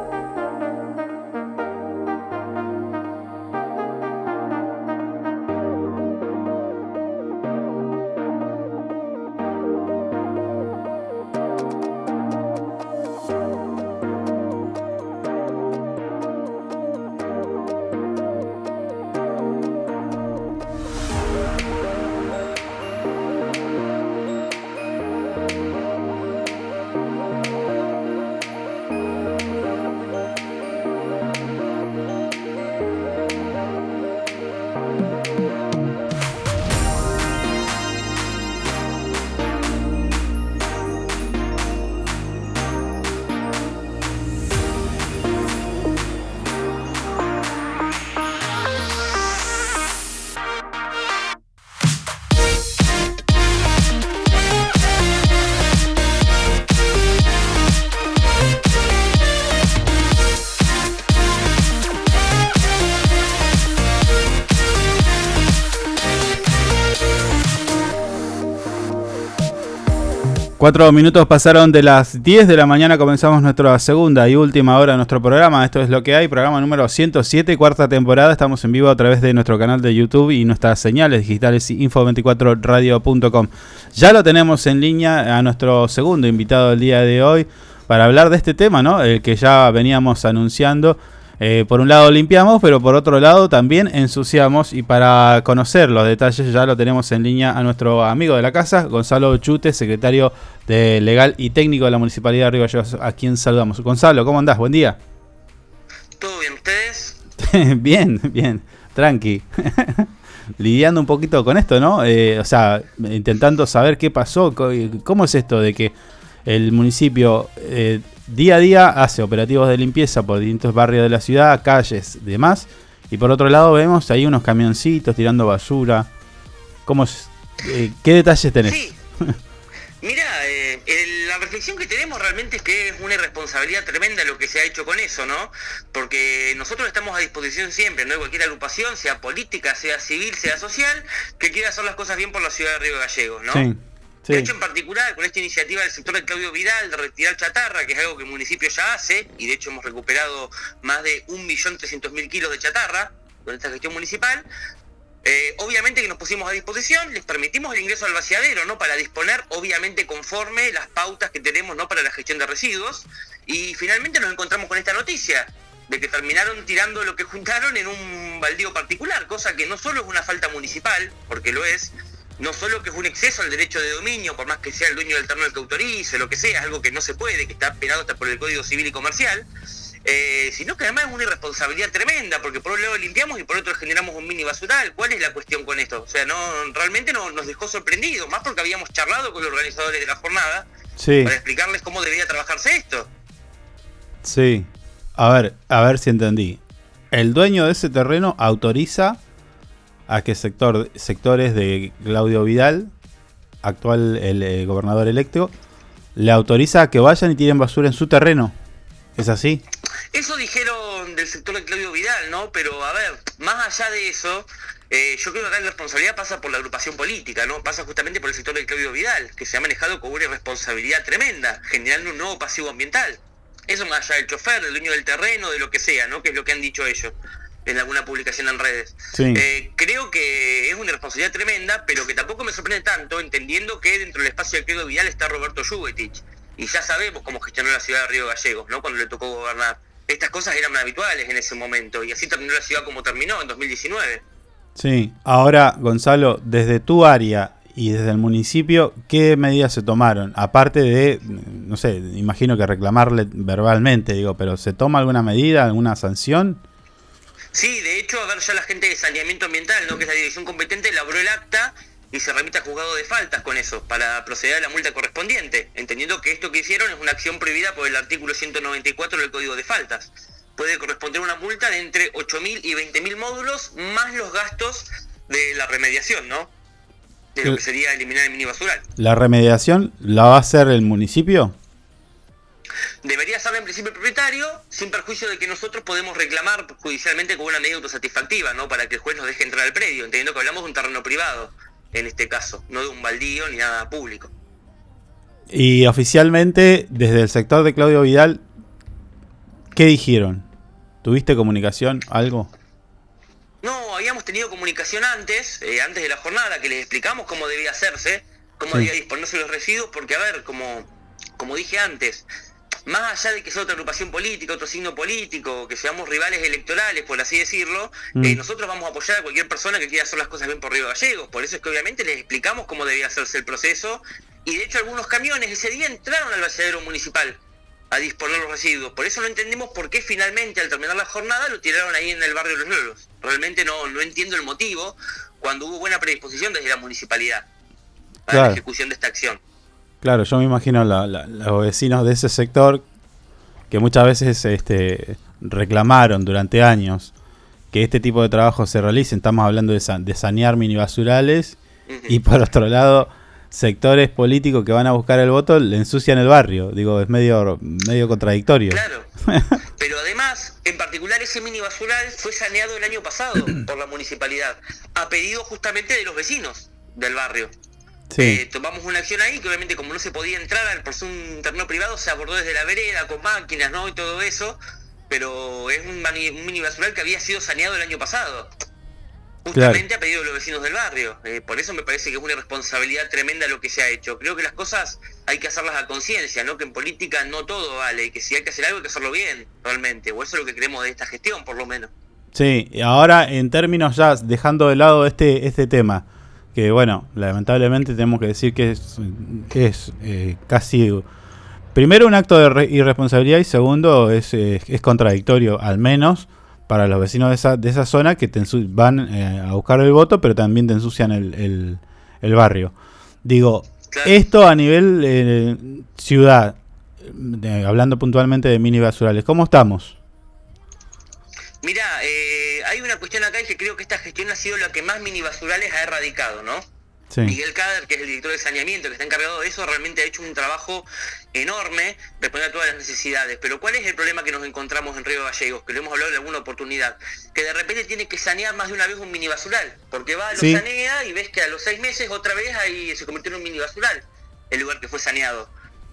Cuatro minutos pasaron de las 10 de la mañana, comenzamos nuestra segunda y última hora de nuestro programa. Esto es lo que hay, programa número 107, cuarta temporada. Estamos en vivo a través de nuestro canal de YouTube y nuestras señales digitales info24radio.com. Ya lo tenemos en línea a nuestro segundo invitado del día de hoy para hablar de este tema, ¿no? El que ya veníamos anunciando. Eh, por un lado limpiamos, pero por otro lado también ensuciamos. Y para conocer los detalles ya lo tenemos en línea a nuestro amigo de la casa, Gonzalo Chute, secretario de Legal y Técnico de la Municipalidad de Río Gallegos, a quien saludamos. Gonzalo, ¿cómo andás? Buen día. ¿Todo bien ustedes? bien, bien, tranqui. Lidiando un poquito con esto, ¿no? Eh, o sea, intentando saber qué pasó, cómo es esto de que el municipio eh, día a día hace operativos de limpieza por distintos barrios de la ciudad, calles, demás. Y por otro lado vemos ahí unos camioncitos tirando basura. ¿Cómo es? Eh, ¿Qué detalles tenés? Sí. Mira, eh, la reflexión que tenemos realmente es que es una irresponsabilidad tremenda lo que se ha hecho con eso, ¿no? Porque nosotros estamos a disposición siempre, ¿no? De cualquier agrupación, sea política, sea civil, sea social, que quiera hacer las cosas bien por la ciudad de Río Gallegos, ¿no? Sí. De hecho, en particular, con esta iniciativa del sector de Claudio Vidal de retirar chatarra, que es algo que el municipio ya hace, y de hecho hemos recuperado más de 1.300.000 kilos de chatarra con esta gestión municipal, eh, obviamente que nos pusimos a disposición, les permitimos el ingreso al vaciadero, ¿no? Para disponer, obviamente, conforme las pautas que tenemos, ¿no? Para la gestión de residuos. Y finalmente nos encontramos con esta noticia, de que terminaron tirando lo que juntaron en un baldío particular, cosa que no solo es una falta municipal, porque lo es, no solo que es un exceso al derecho de dominio, por más que sea el dueño del terreno el que autorice, lo que sea, es algo que no se puede, que está penado hasta por el Código Civil y Comercial, eh, sino que además es una irresponsabilidad tremenda, porque por un lado limpiamos y por otro generamos un mini basural. ¿Cuál es la cuestión con esto? O sea, no realmente no, nos dejó sorprendidos, más porque habíamos charlado con los organizadores de la jornada Sí. para explicarles cómo debía trabajarse esto. Sí. A ver, a ver si entendí. El dueño de ese terreno autoriza a que sector, sectores de Claudio Vidal, actual el, eh, gobernador electo, le autoriza a que vayan y tiren basura en su terreno. ¿Es así? Eso dijeron del sector de Claudio Vidal, ¿no? Pero a ver, más allá de eso, eh, yo creo que acá la responsabilidad pasa por la agrupación política, ¿no? Pasa justamente por el sector de Claudio Vidal, que se ha manejado con una irresponsabilidad tremenda, generando un nuevo pasivo ambiental. Eso más allá del chofer, del dueño del terreno, de lo que sea, ¿no? Que es lo que han dicho ellos en alguna publicación en redes. Sí. Eh, creo que es una irresponsabilidad tremenda, pero que tampoco me sorprende tanto, entendiendo que dentro del espacio de Claudio Vidal está Roberto Juvetich. Y ya sabemos cómo gestionó la ciudad de Río Gallegos, ¿no? Cuando le tocó gobernar. Estas cosas eran habituales en ese momento, y así terminó la ciudad como terminó en 2019. Sí. Ahora, Gonzalo, desde tu área y desde el municipio, ¿qué medidas se tomaron? Aparte de, no sé, imagino que reclamarle verbalmente, digo, pero ¿se toma alguna medida, alguna sanción? Sí, de hecho, a ver, ya la gente de saneamiento ambiental, ¿no? que es la dirección competente, elaboró el acta y se remite a juzgado de faltas con eso, para proceder a la multa correspondiente, entendiendo que esto que hicieron es una acción prohibida por el artículo 194 del Código de Faltas. Puede corresponder una multa de entre 8.000 y 20.000 módulos, más los gastos de la remediación, ¿no? De lo que sería eliminar el mini basural. ¿La remediación la va a hacer el municipio? Debería ser en principio el propietario, sin perjuicio de que nosotros podemos reclamar judicialmente con una medida autosatisfactiva, ¿no? Para que el juez nos deje entrar al predio, entendiendo que hablamos de un terreno privado, en este caso, no de un baldío ni nada público. Y oficialmente, desde el sector de Claudio Vidal, ¿qué dijeron? ¿Tuviste comunicación? ¿Algo? No, habíamos tenido comunicación antes, eh, antes de la jornada, que les explicamos cómo debía hacerse, cómo Sí. debía disponerse los residuos, porque a ver, como, como dije antes, más allá de que sea otra agrupación política, otro signo político, que seamos rivales electorales, por así decirlo, Mm. eh, nosotros vamos a apoyar a cualquier persona que quiera hacer las cosas bien por Río Gallegos. Por eso es que obviamente les explicamos cómo debía hacerse el proceso. Y de hecho algunos camiones ese día entraron al vaciadero municipal a disponer los residuos. Por eso no entendemos por qué finalmente al terminar la jornada lo tiraron ahí en el barrio Los Lolos. Realmente no, no entiendo el motivo cuando hubo buena predisposición desde la municipalidad para la ejecución de esta acción. Claro, yo me imagino la- la- los vecinos de ese sector que muchas veces este, reclamaron durante años que este tipo de trabajo se realicen. Estamos hablando de, sa- de sanear minibasurales y por otro lado sectores políticos que van a buscar el voto le ensucian el barrio. Digo, es medio, medio contradictorio. Pero además, en particular ese mini basural fue saneado el año pasado por la municipalidad, a pedido justamente de los vecinos del barrio. Sí. Eh, tomamos una acción ahí que obviamente como no se podía entrar al- por ser un terreno privado, se abordó desde la vereda con máquinas, ¿no? Y todo eso. Pero es un, mani- un mini basural que había sido saneado el año pasado. Justamente a pedido de los vecinos del barrio. Eh, por eso me parece que es una irresponsabilidad tremenda lo que se ha hecho. Creo que las cosas hay que hacerlas a conciencia, ¿no? Que en política no todo vale, y que si hay que hacer algo hay que hacerlo bien, realmente. O eso es lo que creemos de esta gestión, por lo menos. Sí, ahora en términos ya dejando de lado este, este tema, que bueno, lamentablemente tenemos que decir que es, es eh, casi, primero un acto de re- irresponsabilidad y segundo es, eh, es contradictorio, al menos para los vecinos de esa, de esa zona que te van eh, a buscar el voto, pero también te ensucian el, el- el barrio. Digo, esto a nivel eh, ciudad, hablando puntualmente de mini basurales, ¿cómo estamos? Mira, eh, hay una cuestión acá y que creo que esta gestión ha sido la que más mini basurales ha erradicado, ¿no? Sí. Miguel Cader, que es el director de saneamiento, que está encargado de eso, realmente ha hecho un trabajo enorme respondiendo a todas las necesidades. Pero ¿cuál es el problema que nos encontramos en Río Gallegos? Que lo hemos hablado en alguna oportunidad. Que de repente tiene que sanear más de una vez un mini basural. Porque va, lo Sí. sanea y ves que a los seis meses otra vez ahí se convirtió en un mini basural el lugar que fue saneado.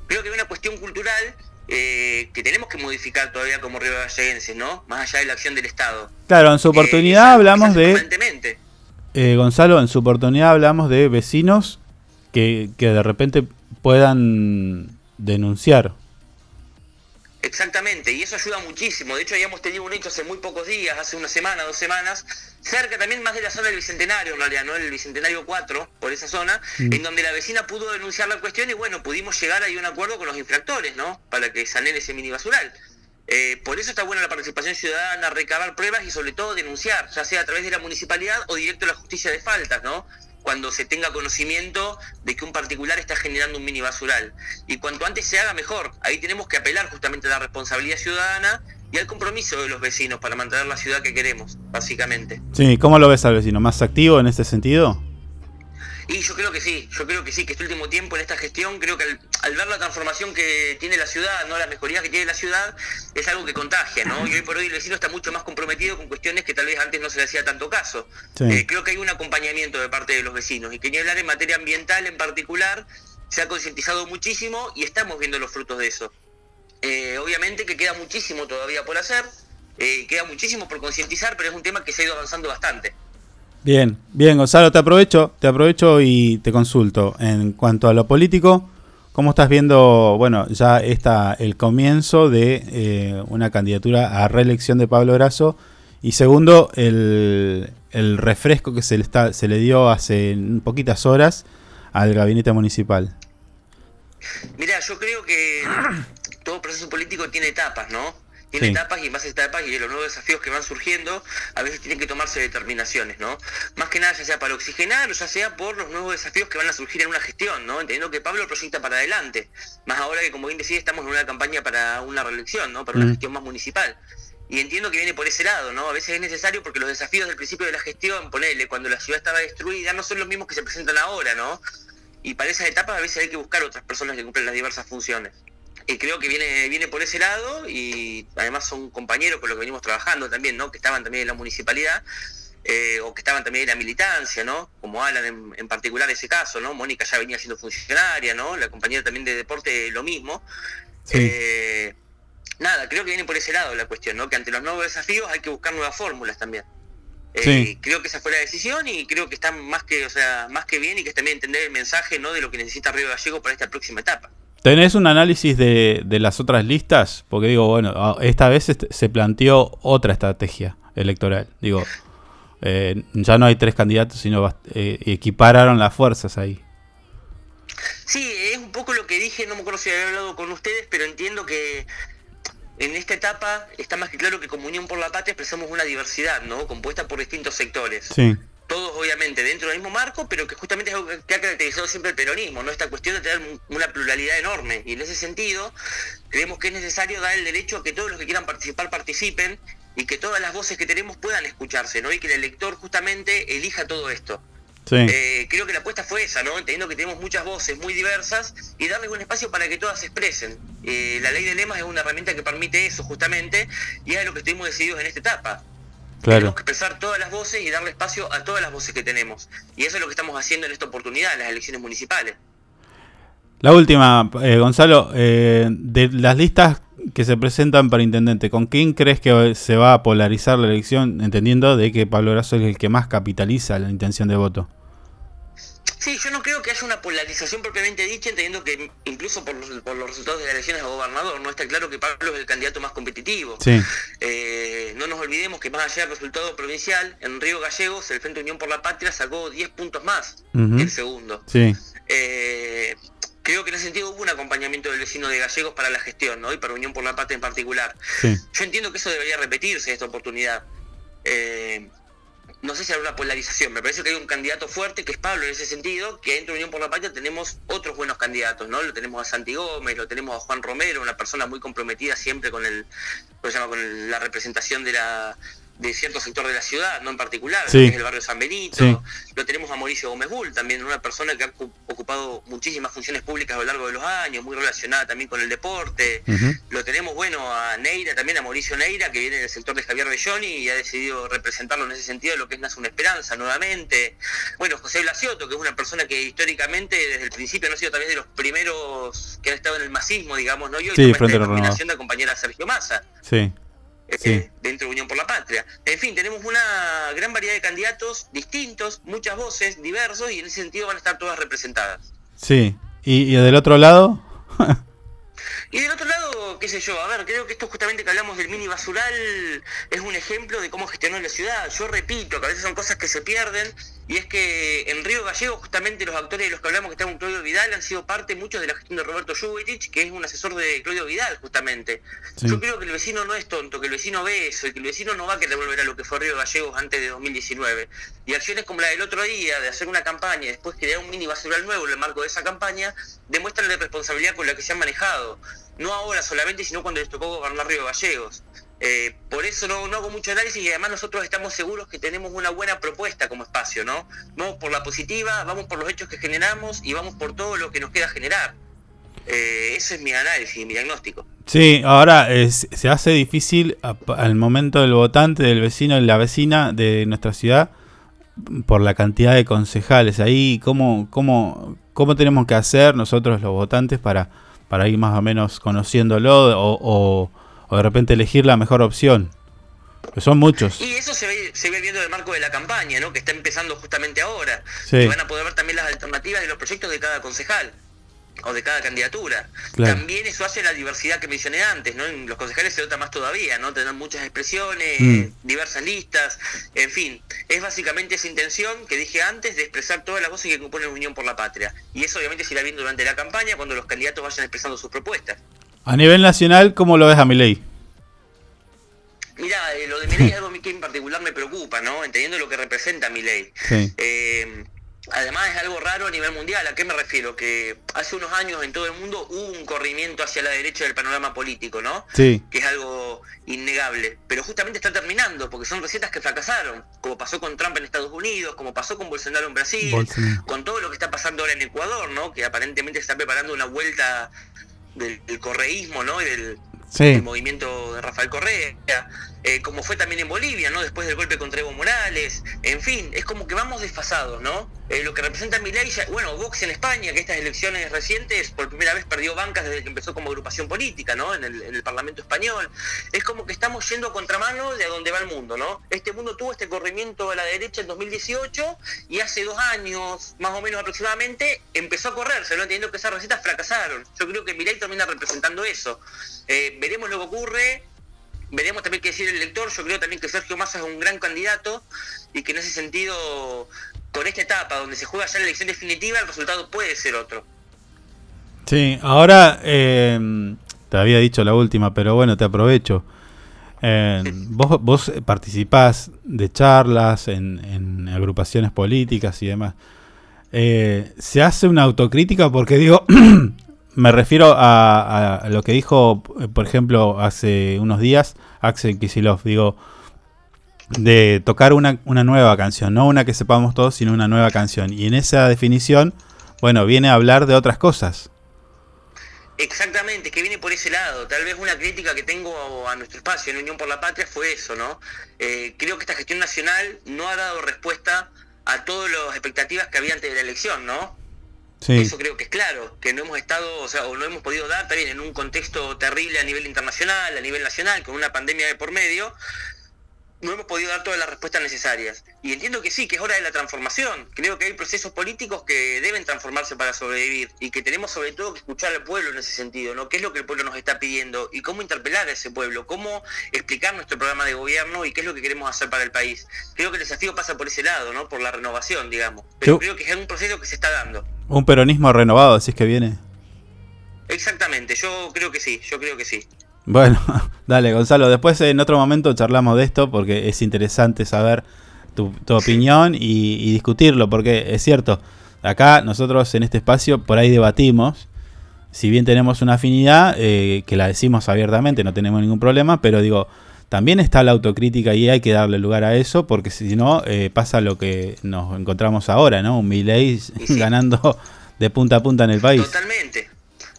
Creo que hay una cuestión cultural eh, que tenemos que modificar todavía como Río Galleguenses, ¿no? Más allá de la acción del Estado. Claro, en su oportunidad hablamos de, eh, Gonzalo, en su oportunidad hablamos de vecinos que, que de repente puedan denunciar. Exactamente, y eso ayuda muchísimo. De hecho, habíamos tenido un hecho hace muy pocos días, hace una semana, dos semanas, cerca también más de la zona del Bicentenario, en realidad, ¿no? El Bicentenario 4, por esa zona, Mm. en donde la vecina pudo denunciar la cuestión y bueno, pudimos llegar ahí a un acuerdo con los infractores, ¿no? Para que sanen ese mini basural. Eh, por eso está buena la participación ciudadana, recabar pruebas y sobre todo denunciar, ya sea a través de la municipalidad o directo a la justicia de faltas, ¿no? Cuando se tenga conocimiento de que un particular está generando un mini basural. Y cuanto antes se haga mejor, ahí tenemos que apelar justamente a la responsabilidad ciudadana y al compromiso de los vecinos para mantener la ciudad que queremos, básicamente. Sí, ¿cómo lo ves al vecino? ¿Más activo en este sentido? Y yo creo que sí, yo creo que sí, que este último tiempo en esta gestión, creo que al, al ver la transformación que tiene la ciudad, no las mejorías que tiene la ciudad, es algo que contagia, ¿no? Y hoy por hoy el vecino está mucho más comprometido con cuestiones que tal vez antes no se le hacía tanto caso. Sí. Eh, creo que hay un acompañamiento de parte de los vecinos y que ni hablar en materia ambiental en particular, se ha concientizado muchísimo y estamos viendo los frutos de eso. Eh, obviamente que queda muchísimo todavía por hacer, eh, queda muchísimo por concientizar, pero es un tema que se ha ido avanzando bastante. Bien, bien, Gonzalo, te aprovecho, te aprovecho y te consulto. En cuanto a lo político, ¿cómo estás viendo, bueno, ya está el comienzo de eh, una candidatura a reelección de Pablo Brazo? Y segundo, el, el refresco que se le, está, se le dio hace poquitas horas al gabinete municipal. Mira, yo creo que todo proceso político tiene etapas, ¿no? Tiene Sí. etapas y estas etapas y de los nuevos desafíos que van surgiendo, a veces tienen que tomarse determinaciones, ¿no? Más que nada, ya sea para oxigenar o ya sea por los nuevos desafíos que van a surgir en una gestión, ¿no? Entendiendo que Pablo proyecta para adelante. Más ahora que, como bien decía, estamos en una campaña para una reelección, ¿no? Para una Mm. gestión más municipal. Y entiendo que viene por ese lado, ¿no? A veces es necesario porque los desafíos del principio de la gestión, ponele, cuando la ciudad estaba destruida, no son los mismos que se presentan ahora, ¿no? Y para esas etapas a veces hay que buscar otras personas que cumplen las diversas funciones. Y creo que viene, viene por ese lado y además son compañeros con los que venimos trabajando también, ¿no? Que estaban también en la municipalidad eh, o que estaban también en la militancia, ¿no? Como Alan en, en particular ese caso, ¿no? Mónica ya venía siendo funcionaria, ¿no? La compañera también de deporte lo mismo. Eh, nada, creo que viene por ese lado la cuestión, ¿no? Que ante los nuevos desafíos hay que buscar nuevas fórmulas también. Eh, Sí. Creo que esa fue la decisión y creo que está más que, o sea, más que bien y que es también entender el mensaje, ¿no? De lo que necesita Río Gallego para esta próxima etapa. ¿Tenés un análisis de, de las otras listas? Porque digo, bueno, esta vez se planteó otra estrategia electoral. Digo, eh, ya no hay tres candidatos, sino eh, equipararon las fuerzas ahí. Sí, es un poco lo que dije, no me acuerdo si había hablado con ustedes, pero entiendo que en esta etapa está más que claro que como Unión por la Patria expresamos una diversidad, ¿no? Compuesta por distintos sectores. Sí. Todos obviamente dentro del mismo marco, pero que justamente es algo que ha caracterizado siempre el peronismo, ¿no? Esta cuestión de tener un- una pluralidad enorme. Y en ese sentido, creemos que es necesario dar el derecho a que todos los que quieran participar participen y que todas las voces que tenemos puedan escucharse, ¿no? Y que el elector justamente elija todo esto. Sí. Eh, creo que la apuesta fue esa, ¿no? Entendiendo que tenemos muchas voces muy diversas y darles un espacio para que todas se expresen. Eh, la ley de lemas es una herramienta que permite eso justamente y es lo que estuvimos decididos en esta etapa. Claro. Tenemos que expresar todas las voces y darle espacio a todas las voces que tenemos. Y eso es lo que estamos haciendo en esta oportunidad, en las elecciones municipales. La última, eh, Gonzalo, eh, de las listas que se presentan para intendente, ¿con quién crees que se va a polarizar la elección, entendiendo de que Pablo Brazo es el que más capitaliza la intención de voto? Sí, yo no creo que haya una polarización propiamente dicha, entendiendo que incluso por los, por los resultados de las elecciones a gobernador, no está claro que Pablo es el candidato más competitivo. Sí. Eh, no nos olvidemos que más allá del resultado provincial, en Río Gallegos el Frente Unión por la Patria sacó 10 puntos más que el segundo. Sí. Eh, creo que en ese sentido hubo un acompañamiento del vecino de Gallegos para la gestión, ¿no? Y para Unión por la Patria en particular. Sí. Yo entiendo que eso debería repetirse esta oportunidad. Eh, no sé si habrá una polarización. Me parece que hay un candidato fuerte que es Pablo en ese sentido, que dentro de Unión por la Patria tenemos otros buenos candidatos, ¿no? Lo tenemos a Santi Gómez, lo tenemos a Juan Romero, una persona muy comprometida siempre con el, ¿cómo se llama? con la representación de la de cierto sector de la ciudad, no en particular, Sí. que es el barrio San Benito. Sí. Lo tenemos a Mauricio Gómez Bull, también una persona que ha ocu- ocupado muchísimas funciones públicas a lo largo de los años, muy relacionada también con el deporte. Lo tenemos, bueno, a Neira, también a Mauricio Neira, que viene del sector de Javier Belloni y ha decidido representarlo en ese sentido lo que es Nace una Esperanza nuevamente. Bueno, José Blasioto, que es una persona que históricamente desde el principio no ha sido tal vez de los primeros que han estado en el masismo, digamos, ¿no? Y hoy Sí, Frente Renovado. denominación de acompañar a Sergio Massa Sí. Eh, dentro de Unión por la Patria. En fin, tenemos una gran variedad de candidatos distintos, muchas voces, diversos, y en ese sentido van a estar todas representadas. Sí. ¿Y, y del otro lado? Y del otro lado, qué sé yo, a ver, creo que esto justamente que hablamos del mini basural es un ejemplo de cómo gestionó la ciudad. Yo repito que a veces son cosas que se pierden y es que en Río Gallego justamente los actores de los que hablamos que están con Claudio Vidal han sido parte muchos de la gestión de Roberto Jubitich, que es un asesor de Claudio Vidal justamente. Sí. Yo creo que el vecino no es tonto, que el vecino ve eso y que el vecino no va a querer volver a lo que fue Río Gallegos antes de 2019. Y acciones como la del otro día, de hacer una campaña y después crear un mini basural nuevo en el marco de esa campaña, demuestran la responsabilidad con la que se han manejado. No ahora solamente, sino cuando les tocó gobernar Río Gallegos. Eh, por eso no, hago mucho análisis y además nosotros estamos seguros que tenemos una buena propuesta como espacio, ¿no? Vamos por la positiva, vamos por los hechos que generamos y vamos por todo lo que nos queda generar. Eh, ese es mi análisis, mi diagnóstico. Sí, ahora es- se hace difícil al momento del votante, del vecino y la vecina de nuestra ciudad por la cantidad de concejales. Ahí, ¿cómo, cómo, cómo tenemos que hacer nosotros los votantes para, para ir más o menos conociéndolo o- o de repente elegir la mejor opción? Que son muchos. Y eso se ve, se ve viendo en el marco de la campaña, ¿no? Que está empezando justamente ahora. Sí. Y van a poder ver también las alternativas de los proyectos de cada concejal o de cada candidatura. Claro. También eso hace la diversidad que mencioné antes, ¿no? En los concejales se nota más todavía, ¿no? Tener muchas expresiones, Mm. diversas listas, en fin. Es básicamente esa intención que dije antes de expresar todas las voces que componen Unión por la Patria. Y eso obviamente se irá viendo durante la campaña cuando los candidatos vayan expresando sus propuestas. A nivel nacional, ¿cómo lo ves a Milei? Mira, lo de mi ley es algo que en particular me preocupa, ¿no? Entendiendo lo que representa mi ley. Sí. Eh, además es algo raro a nivel mundial. ¿A qué me refiero? Que hace unos años en todo el mundo hubo un corrimiento hacia la derecha del panorama político, ¿no? Sí. Que es algo innegable. Pero justamente está terminando, porque son recetas que fracasaron, como pasó con Trump en Estados Unidos, como pasó con Bolsonaro en Brasil, Bolsonaro. con todo lo que está pasando ahora en Ecuador, ¿no? Que aparentemente está preparando una vuelta del, del correísmo, ¿no? Y del, Sí. el movimiento de Rafael Correa, eh, como fue también en Bolivia, ¿no? Después del golpe contra Evo Morales, en fin, es como que vamos desfasados, ¿no? Eh, lo que representa Milei, bueno, Vox en España, que estas elecciones recientes por primera vez perdió bancas desde que empezó como agrupación política, ¿no? En el, en el Parlamento español. Es como que estamos yendo a contramano de a donde va el mundo, ¿no? Este mundo tuvo este corrimiento a la derecha en 2018 y hace dos años, más o menos aproximadamente, empezó a correrse, ¿no? Entendiendo que esas recetas fracasaron. Yo creo que Milei termina representando eso. Eh, veremos lo que ocurre, veremos también qué decir el elector. Yo creo también que Sergio Massa es un gran candidato y que en ese sentido, con esta etapa donde se juega ya la elección definitiva, el resultado puede ser otro. Sí, ahora eh, te había dicho la última, pero bueno, te aprovecho. Eh, vos, vos participás de charlas en, en agrupaciones políticas y demás. Eh, ¿Se hace una autocrítica? Porque digo, me refiero a, lo que dijo, por ejemplo, hace unos días Axel Kisilov. Digo, de tocar una, una nueva canción, no una que sepamos todos, sino una nueva canción. Y en esa definición, bueno, viene a hablar de otras cosas. Exactamente, que viene por ese lado. Tal vez una crítica que tengo a nuestro espacio en Unión por la Patria fue eso, ¿no? Eh, creo que esta gestión nacional no ha dado respuesta a todas las expectativas que había antes de la elección, ¿no? Eso creo que es claro, que no hemos estado, o sea, o no hemos podido dar también en un contexto terrible a nivel internacional, a nivel nacional, con una pandemia de por medio, no hemos podido dar todas las respuestas necesarias. Y entiendo que sí, que es hora de la transformación. Creo que hay procesos políticos que deben transformarse para sobrevivir y que tenemos sobre todo que escuchar al pueblo en ese sentido, ¿no? ¿Qué es lo que el pueblo nos está pidiendo y cómo interpelar a ese pueblo? ¿Cómo explicar nuestro programa de gobierno y qué es lo que queremos hacer para el país? Creo que el desafío pasa por ese lado, ¿no? Por la renovación, digamos. Pero Yo- creo que es un proceso que se está dando. Un peronismo renovado, así es que viene. Exactamente, yo creo que sí, yo creo que sí. Bueno, dale Gonzalo, después en otro momento charlamos de esto porque es interesante saber tu, tu opinión y, y discutirlo, porque es cierto, acá nosotros en este espacio por ahí debatimos, si bien tenemos una afinidad, eh, que la decimos abiertamente, no tenemos ningún problema, pero digo, también está la autocrítica y hay que darle lugar a eso, porque si no, eh, pasa lo que nos encontramos ahora, ¿no? Un Milei ganando de punta a punta en el país. Totalmente.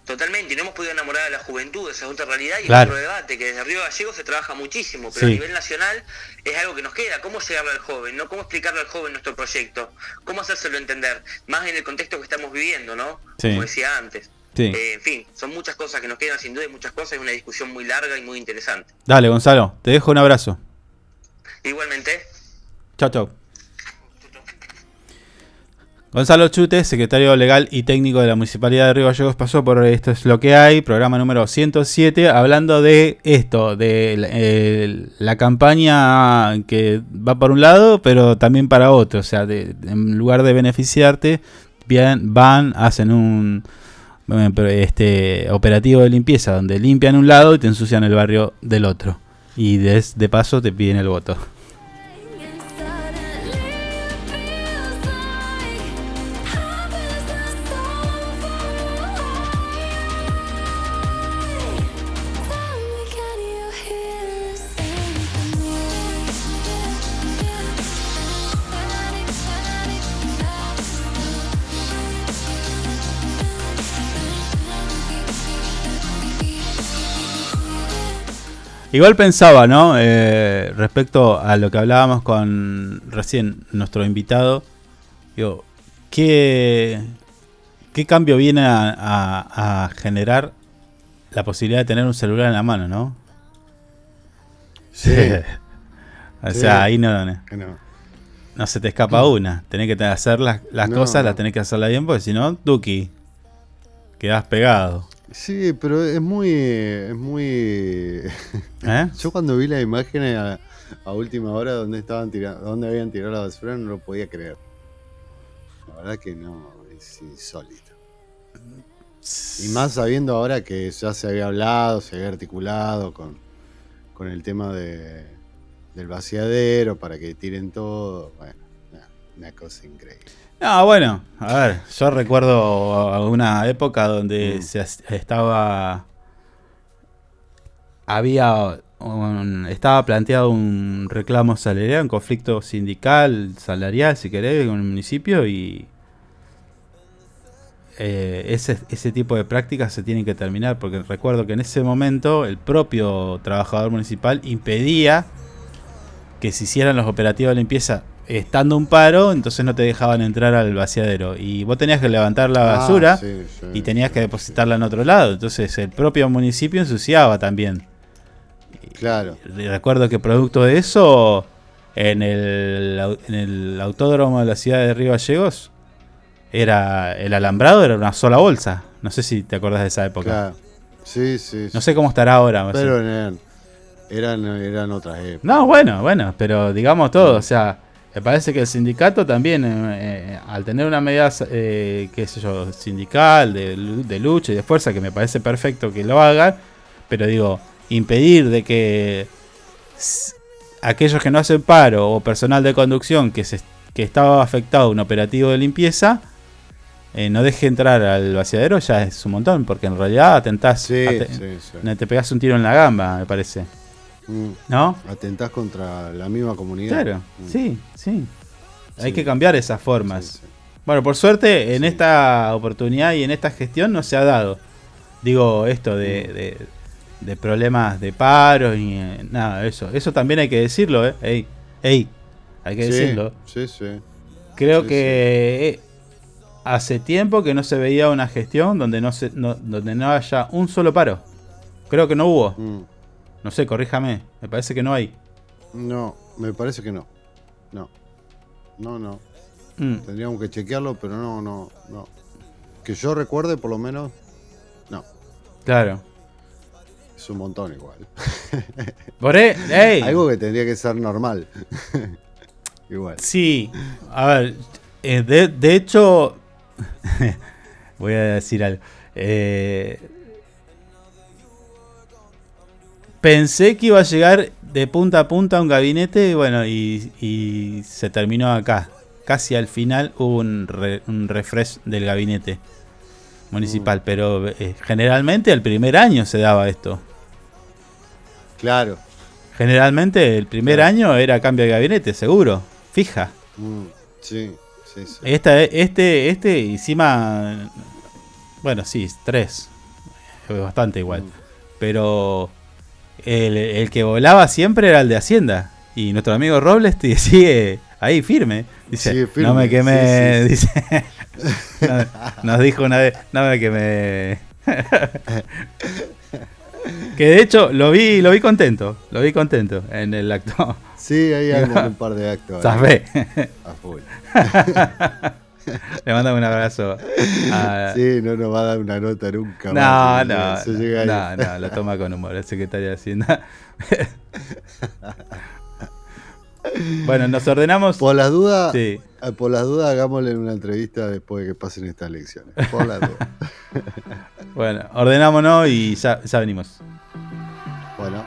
Totalmente, y no hemos podido enamorar a la juventud, esa es otra realidad y Claro. otro debate, que desde Río Gallego se trabaja muchísimo, pero Sí. a nivel nacional es algo que nos queda, cómo llegarle al joven, ¿no? Cómo explicarle al joven nuestro proyecto, cómo hacérselo entender, más en el contexto que estamos viviendo, ¿no? Sí. Como decía antes. Sí. Eh, en fin, son muchas cosas que nos quedan sin duda y muchas cosas, es una discusión muy larga y muy interesante. Dale, Gonzalo, te dejo un abrazo. Igualmente, Chao, chao. Gonzalo Chute, secretario legal y técnico de la Municipalidad de Río Gallegos, pasó por Esto es lo que hay, programa número 107, hablando de esto, de eh, la campaña que va por un lado, pero también para otro. O sea, de- en lugar de beneficiarte, bien, van, hacen un este operativo de limpieza donde limpian un lado y te ensucian el barrio del otro. Y de, de paso te piden el voto. Igual pensaba, ¿no? Eh, respecto a lo que hablábamos con recién nuestro invitado, digo, ¿qué, qué cambio viene a, a- a generar la posibilidad de tener un celular en la mano, ¿no? Sí. o Sí. sea, ahí no, no, se te escapa una. Tenés que hacer las, las No, cosas, las tenés que hacerlas bien, porque si no, Duki, quedás pegado. Sí, pero es muy. Es muy. ¿Eh? Yo cuando vi las imágenes a, a última hora donde estaban tirando, donde habían tirado la basura, no lo podía creer. La verdad que no, es insólito. Y más sabiendo ahora que ya se había hablado, se había articulado con, con el tema de, del vaciadero para que tiren todo. Bueno, una, una cosa increíble. No, bueno, a ver, yo recuerdo una época donde Mm. se estaba. Había. un- estaba planteado un reclamo salarial, un conflicto sindical, salarial, si querés, con el municipio y. eh, ese, ese tipo de prácticas se tienen que terminar porque recuerdo que en ese momento el propio trabajador municipal impedía que se hicieran los operativos de limpieza estando un paro, entonces no te dejaban entrar al vaciadero. Y vos tenías que levantar la Ah, basura sí, sí, y tenías que depositarla en otro lado. Entonces el propio municipio ensuciaba también. Claro. Y recuerdo que producto de eso, en el, en el autódromo de la ciudad de Río Gallegos, era el alambrado era una sola bolsa. No sé si te acordás de esa época. Claro. Sí, sí. No sé cómo estará ahora. Pero eran, eran, eran otras épocas. No, bueno, bueno, pero digamos todo, o sea, me parece que el sindicato también, eh, eh, al tener una medida, eh, qué sé yo, sindical, de, lu- de lucha y de fuerza, que me parece perfecto que lo hagan, pero digo, impedir de que aquellos que no hacen paro o personal de conducción que, se, que estaba afectado a un operativo de limpieza, eh, no deje entrar al vaciadero ya es un montón, porque en realidad atentás, Sí, sí, sí. te pegás un tiro en la gamba, me parece. Mm. ¿No? Atentás contra la misma comunidad. Claro, Mm. sí, sí. Hay que cambiar esas formas. Bueno, por suerte, en esta oportunidad y en esta gestión no se ha dado. Digo, esto de, Mm. de, de problemas de paro y eh, nada, eso. Eso también hay que decirlo, ¿eh? Ey, ey, hay que decirlo. Sí, sí. Creo que eh, hace tiempo que no se veía una gestión donde no, se, no- donde no haya un solo paro. Creo que no hubo. Mm. No sé, corríjame. Me parece que no hay. No, me parece que no. No. No, no. Mm. Tendríamos que chequearlo, pero no, no, no. Que yo recuerde, por lo menos, no. Claro. Es un montón igual. Por e- ey. Algo que tendría que ser normal. igual. Sí, a ver, eh, de, de hecho, voy a decir algo. Eh, pensé que iba a llegar de punta a punta un gabinete, y bueno, y, y se terminó acá. Casi al final hubo un, re- un refresh del gabinete municipal, pero eh, generalmente el primer año se daba esto. Claro. Generalmente el primer año era cambio de gabinete, seguro. Fija. Mm, sí, sí, sí. Esta, este, este, encima. Bueno, sí, tres. Es bastante igual. Mm. Pero el, el que volaba siempre era el de Hacienda. Y nuestro amigo Robles sigue ahí firme. Dice, Sigue firme, no me quemé. sí, sí, sí. Dice, no, nos dijo una vez, no me quemé. que de hecho lo vi, lo vi contento. Lo vi contento en el acto. Sí, ahí andan un par de actos. ahí. A full. Le mandamos un abrazo. a- Sí, no nos va a dar una nota nunca. No, más, no, se llega no, no, no, lo toma con humor el secretario de Hacienda. bueno, nos ordenamos. Por las dudas, Sí. eh, por las dudas, hagámosle una entrevista después de que pasen estas elecciones. Por las dudas. Bueno, ordenámonos y ya, ya venimos. bueno.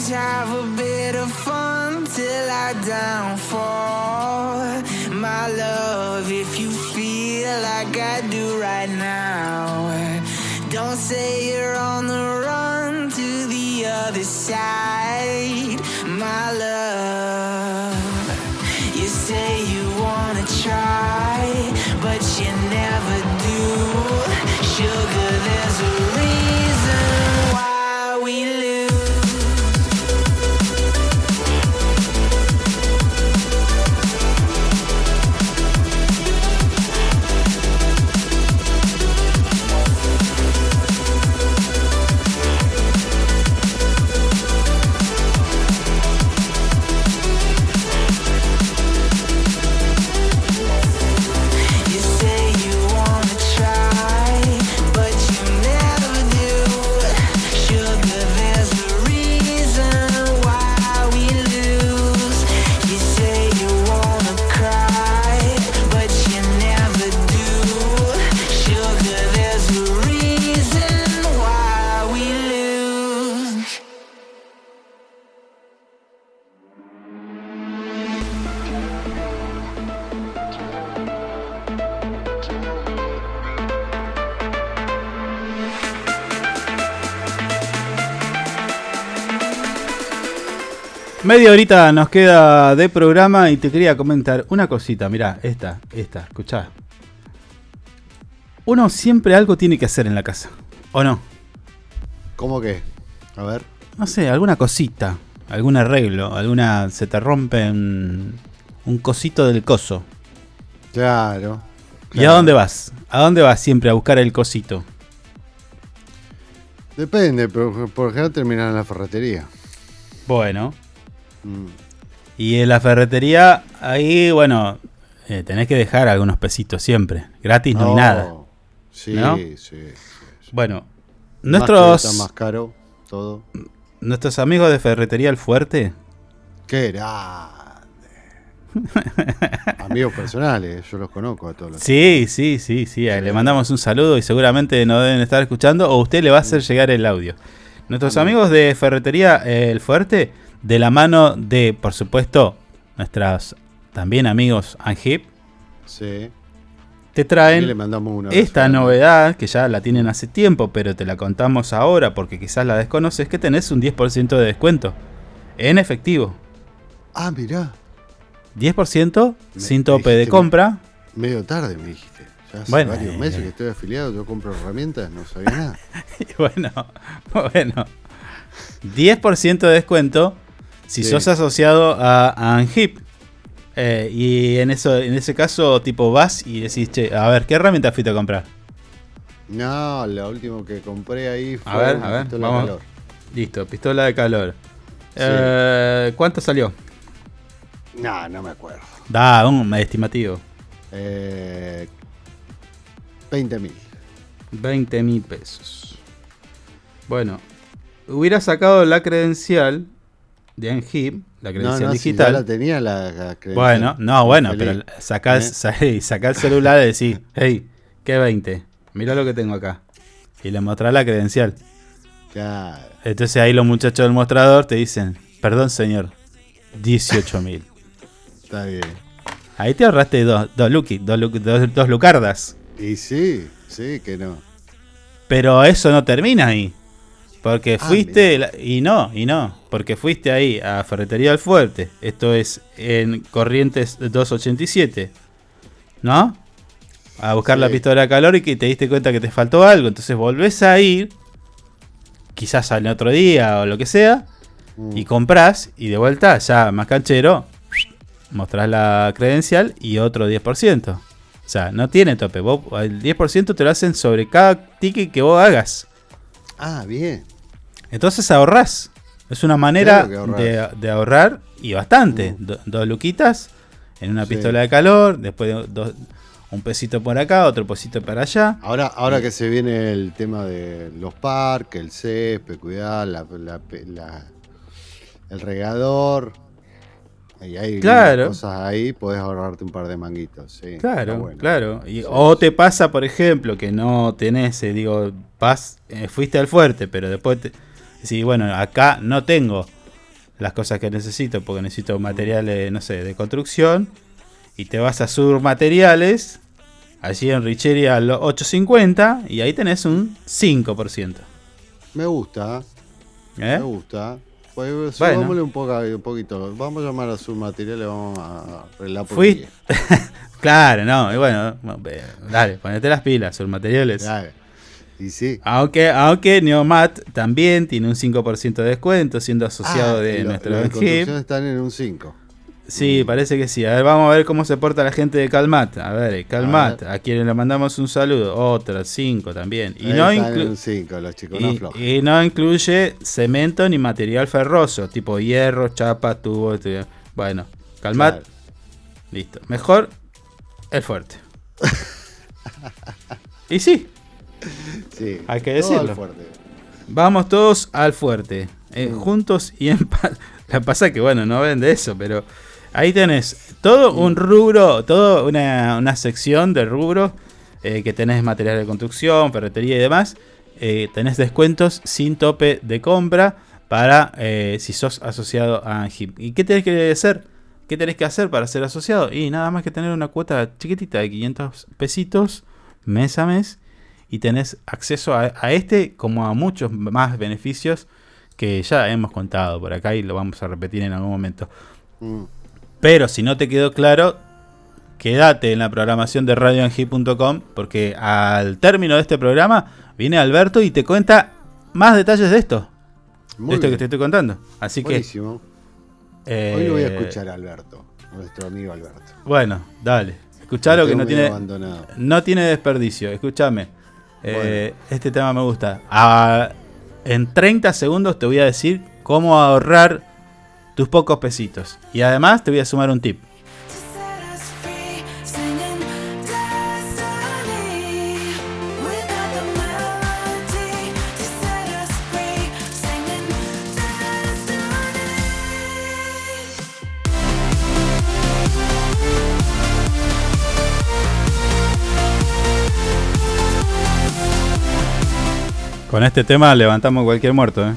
Let's have a bit of fun till I downfall. My love, if you feel like I do right now, don't say you're on the run to the other side. Media horita nos queda de programa y te quería comentar una cosita. Mirá, esta, esta, escuchá. Uno siempre algo tiene que hacer en la casa, ¿o no? ¿Cómo que? A ver. No sé, alguna cosita, algún arreglo, alguna. Se te rompe un, un cosito del coso. Claro. ¿Y a dónde vas? ¿A dónde vas siempre a buscar el cosito? Depende, pero por lo general terminan en la ferretería. Bueno. Mm. Y en la ferretería, ahí, bueno, eh, tenés que dejar algunos pesitos siempre. Gratis no, hay nada. Sí, ¿no? sí, sí, Bueno, Más nuestros, está más caro, todo. nuestros amigos de Ferretería El Fuerte, Qué grande. Amigos personales, yo los conozco a todos los. sí, sí, sí, sí, eh, le mandamos un saludo y seguramente nos deben estar escuchando o usted le va a hacer llegar el audio. Nuestros amigos de Ferretería El Fuerte, de la mano de, por supuesto, nuestras también amigos Angip, Sí. te traen le mandamos esta novedad que ya la tienen hace tiempo, pero te la contamos ahora porque quizás la desconoces, que tenés un 10% de descuento en efectivo. Ah, mirá. 10% sin tope de compra. Medio tarde me dijiste. Ya hace Bueno, varios eh, meses que estoy afiliado, yo compro herramientas, no sabía nada. Y bueno, bueno. 10% de descuento si Sí. sos asociado a, a Anhip. Eh, y en eso, en ese caso, tipo, vas y decís, che, a ver, ¿qué herramienta fuiste a comprar? No, lo último que compré ahí fue A ver, una a ver, pistola de calor. Listo, pistola de calor. Sí. Eh, ¿Cuánto salió? No, no me acuerdo. Da, un estimativo. Eh, 20 mil. 20 mil pesos. Bueno, hubiera sacado la credencial de Anhip, la No, credencial no, si digital. ya la tenía la, la credencial. Bueno, no, bueno, pero sacá, ¿Eh? sa- sacá el celular y decís, hey, ¿qué 20? Mira lo que tengo acá. Y le mostrás la credencial. Claro. Entonces ahí los muchachos del mostrador te dicen, perdón señor, 18 mil. Está bien. Ahí te ahorraste dos, dos, luqui- dos, lu- dos- dos lucardas. Y sí, sí, que no. Pero eso no termina ahí. Porque Ah, fuiste, la- y no, y no, porque fuiste ahí a Ferretería del Fuerte. Esto es en Corrientes 287. ¿No? A buscar Sí. la pistola de calor y que te diste cuenta que te faltó algo. Entonces volvés a ir, quizás al otro día o lo que sea, Mm. y compras y de vuelta, ya más canchero, mostrás la credencial y otro 10%. O sea, no tiene tope. Vos, el 10% te lo hacen sobre cada ticket que vos hagas. Ah, bien. Entonces ahorrás. Es una manera Claro de, de ahorrar y bastante. Do- dos luquitas en una Sí. pistola de calor, después dos- un pesito por acá, otro pesito para allá. Ahora, ahora que se viene el tema de los parques, el césped, cuidar, la, la- la- el regador. Y hay Claro. cosas ahí, podés ahorrarte un par de manguitos. Sí, Claro, bueno. claro. Y- o te pasa, por ejemplo, que no tenés, eh, digo, vas, eh, fuiste al fuerte, pero después te, decís, bueno, acá no tengo las cosas que necesito porque necesito materiales, no sé, de construcción. Y te vas a Sur Materiales, allí en Richeria al 850, y ahí tenés un 5%. Me gusta, ¿Eh? me gusta. Pues Bueno. un, poco, un poquito. Vamos a llamar a sus materiales, vamos a arreglar por Fui-. Claro, no, y bueno, dale, ponete las pilas, Sur Materiales. Claro. Y sí. Aunque, aunque Neomat también tiene un 5% de descuento, siendo asociado Ah, de lo- nuestro construcción están en un 5. Sí, parece que sí. A ver, vamos a ver cómo se porta la gente de Calmat. A ver, Calmat, a, quienes le mandamos un saludo. Otra, 5 también. Y no, están en inclu- un 5 los chicos, no y, aflojen. y no incluye cemento ni material ferroso, tipo hierro, chapa, tubo. este- Bueno, Calmat, Claro. listo. Mejor el fuerte. y sí, Sí, hay que decirlo. fuerte. Vamos todos al fuerte, eh, Mm. juntos y en paz. La pasa que, bueno, no ven de eso, pero ahí tenés todo un rubro, toda una, una sección de rubros eh, que tenés material de construcción, ferretería y demás. Eh, tenés descuentos sin tope de compra para eh, si sos asociado a Anhip. ¿Y qué tenés que hacer? ¿Qué tenés que hacer para ser asociado? Y nada más que tener una cuota chiquitita de 500 pesitos mes a mes y tenés acceso a, a este como a muchos más beneficios que ya hemos contado por acá y lo vamos a repetir en algún momento. Mm. Pero si no te quedó claro, quédate en la programación de radioangi.com porque al término de este programa viene Alberto y te cuenta más detalles de esto. Muy de esto bien. que te estoy contando. Así Buenísimo. que... Hoy lo voy a eh, escuchar a Alberto, nuestro amigo Alberto. Bueno, dale. Escuchalo Lo que no tiene, abandonado. no tiene desperdicio. Escúchame. Eh, este tema me gusta. Ah, en 30 segundos te voy a decir cómo ahorrar tus pocos pesitos. Y además te voy a sumar un tip. Con este tema levantamos cualquier muerto, ¿eh?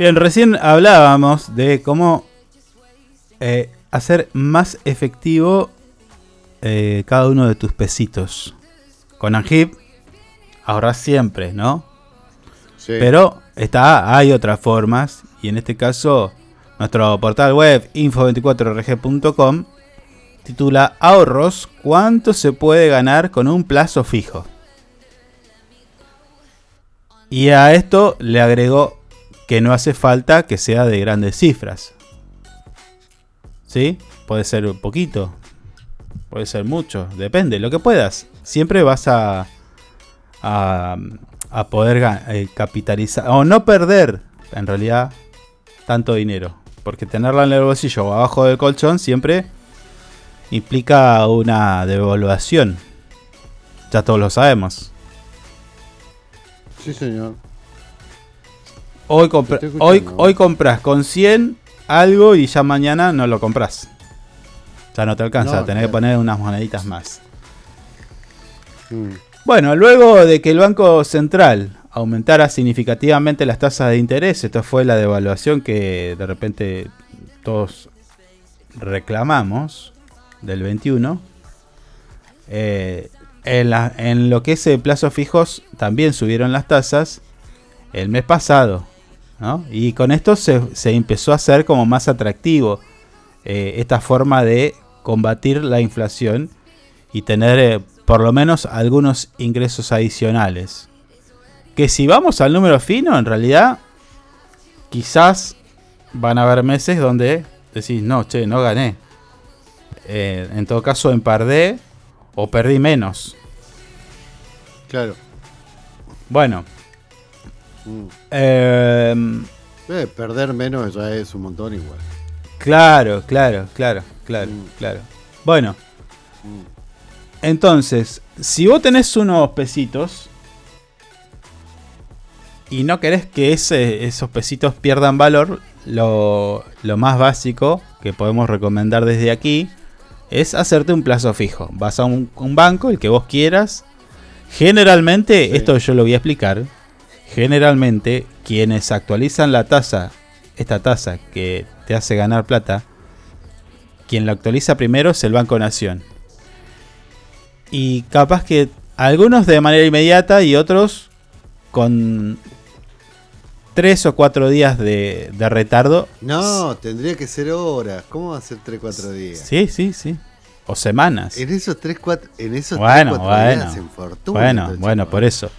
Bien, recién hablábamos de cómo eh, hacer más efectivo eh, cada uno de tus pesitos. Con Angip ahorras siempre, ¿no? Sí. Pero está, hay otras formas y en este caso nuestro portal web info24rg.com titula Ahorros, ¿cuánto se puede ganar con un plazo fijo? Y a esto le agregó que no hace falta que sea de grandes cifras. ¿Sí? Puede ser un poquito, puede ser mucho, depende, lo que puedas. Siempre vas a, a, poder eh, capitalizar o no perder en realidad tanto dinero. Porque tenerla en el bolsillo o abajo del colchón siempre implica una devaluación. Ya todos lo sabemos. Sí, señor. Hoy, compra- hoy, compras con 100 algo y ya mañana no lo compras. Ya no te alcanza, No, tenés que poner unas moneditas más. Mm. Bueno, luego de que el Banco Central aumentara significativamente las tasas de interés, esto fue la devaluación que de repente todos reclamamos del 21, eh, en, la- en lo que es eh, plazos fijos también subieron las tasas el mes pasado. ¿No? Y con esto se, se empezó a hacer como más atractivo eh, esta forma de combatir la inflación y tener eh, por lo menos algunos ingresos adicionales. Que si vamos al número fino, en realidad quizás van a haber meses donde decís, no, che, no gané. Eh, en todo caso, empardé o perdí menos. Claro. Bueno. Mm. em, Eh, perder menos ya es un montón igual. claro, claro, claro, claro, claro. Bueno. Entonces, si vos tenés unos pesitos y no querés que ese- esos pesitos pierdan valor, lo, lo más básico que podemos recomendar desde aquí es hacerte un plazo fijo. Vas a un, un banco, el que vos quieras. Generalmente, esto yo lo voy a explicar. Generalmente, quienes actualizan la tasa, esta tasa que te hace ganar plata, quien la actualiza primero es el Banco Nación. Y capaz que algunos de manera inmediata y otros con tres o cuatro días de, de retardo. No, tendría que ser horas. ¿Cómo va a ser 3-4 días? Sí, sí, sí. O semanas. En esos 3-4 en esos Bueno, 3-4 bueno. días en fortuna. Bueno, bueno, por eso.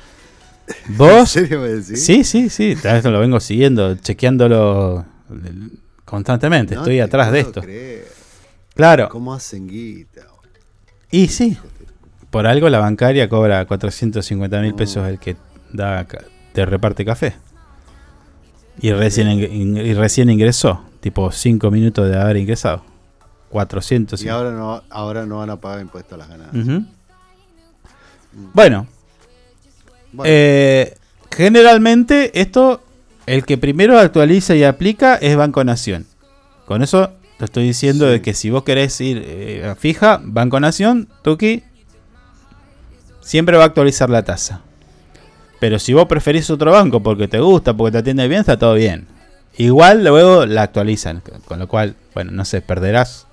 ¿Vos? serio me decís? Sí, sí, sí. Esto lo vengo siguiendo, chequeándolo constantemente. No Estoy te atrás de esto. creer. Claro. ¿Cómo hacen guita? Y sí. Por algo la bancaria cobra 450 mil pesos el que da, te reparte café. Y recién, y recién ingresó. Tipo 5 minutos de haber ingresado. 400. Y ahora no, ahora no van a pagar impuestos a las ganancias. Ujú. Bueno. Bueno. Eh, generalmente esto, el que primero actualiza y aplica es Banco Nación. Con eso te estoy diciendo de que si vos querés ir eh, a fija, Banco Nación, Tuki, siempre va a actualizar la tasa. Pero si vos preferís otro banco porque te gusta, porque te atiende bien, está todo bien. Igual luego la actualizan, con lo cual, bueno, no sé, perderás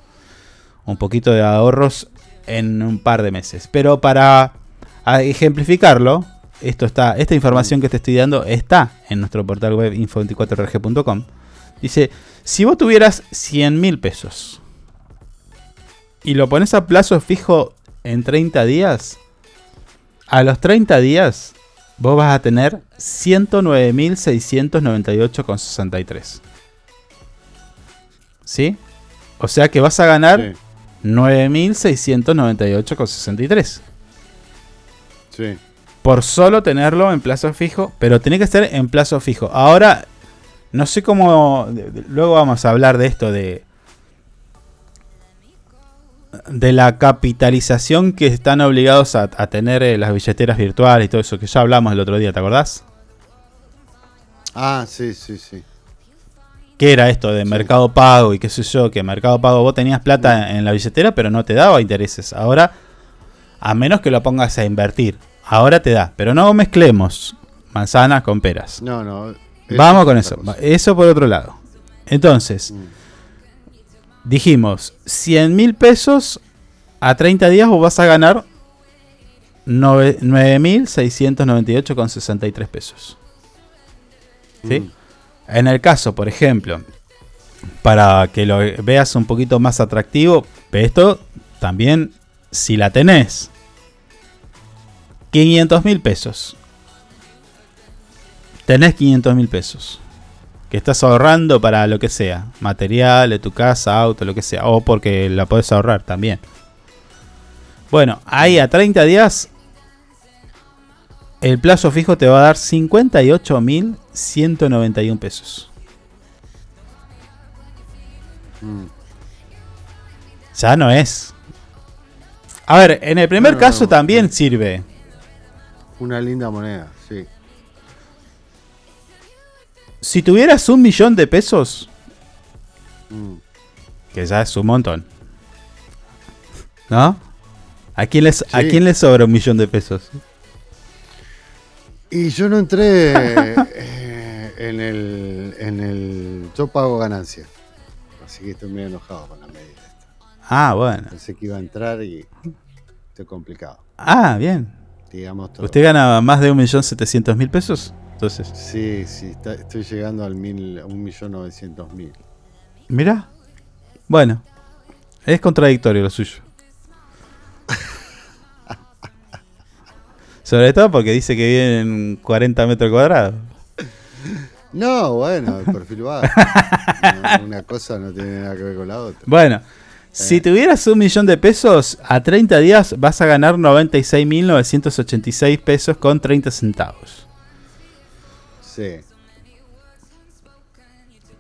un poquito de ahorros en un par de meses. Pero para ejemplificarlo, esto está, esta información que te estoy dando está en nuestro portal web info24rg.com. Dice, si vos tuvieras 100 mil pesos y lo pones a plazo fijo en 30 días, a los 30 días vos vas a tener 109.698,63. ¿Sí? O sea que vas a ganar 9.698,63. Sí. Por solo tenerlo en plazo fijo, pero tiene que ser en plazo fijo. Ahora, no sé cómo. Luego vamos a hablar de esto de. De la capitalización que están obligados a, a tener eh, las billeteras virtuales y todo eso que ya hablamos el otro día, ¿te acordás? Ah, sí, sí, sí. ¿Qué era esto de Mercado Pago y qué sé yo? Que Mercado Pago vos tenías plata en la billetera, pero no te daba intereses. Ahora, a menos que lo pongas a invertir, ahora te da. Pero no mezclemos manzanas con peras. No, no. Vamos con eso. cosa. Eso por otro lado. Entonces, Mm. dijimos, 100 mil pesos a 30 días vos vas a ganar nove- 9.698,63 pesos. ¿Sí? Mm. En el caso, por ejemplo, para que lo veas un poquito más atractivo, esto también, si la tenés, 500 mil pesos. Tenés 500 mil pesos. Que estás ahorrando para lo que sea. Material de tu casa, auto, lo que sea. O porque la podés ahorrar también. Bueno, ahí a 30 días. El plazo fijo te va a dar 58.191 pesos. Mm. Ya no es. A ver, en el primer No, caso no, también sirve. Una linda moneda, sí. Si tuvieras un millón de pesos, Mm. que ya es un montón. ¿No? ¿A quién, les, ¿A quién le sobra un millón de pesos? Y yo no entré eh, en el en el yo pago ganancia. Así que estoy medio enojado con la medida esta. Ah, bueno. Pensé que iba a entrar y estoy complicado. Ah, bien. Digamos todo. ¿Usted gana más de 1.700.000 pesos? Entonces, Sí, sí, está- estoy llegando al mil, a un millón novecientos mil. mira. Bueno, es contradictorio lo suyo. Sobre todo porque dice que vive en 40 metros cuadrados. No, bueno, el perfil bajo. No, una cosa no tiene nada que ver con la otra. Bueno, si tuvieras un millón de pesos, a 30 días vas a ganar 96.986 pesos con 30 centavos. Sí,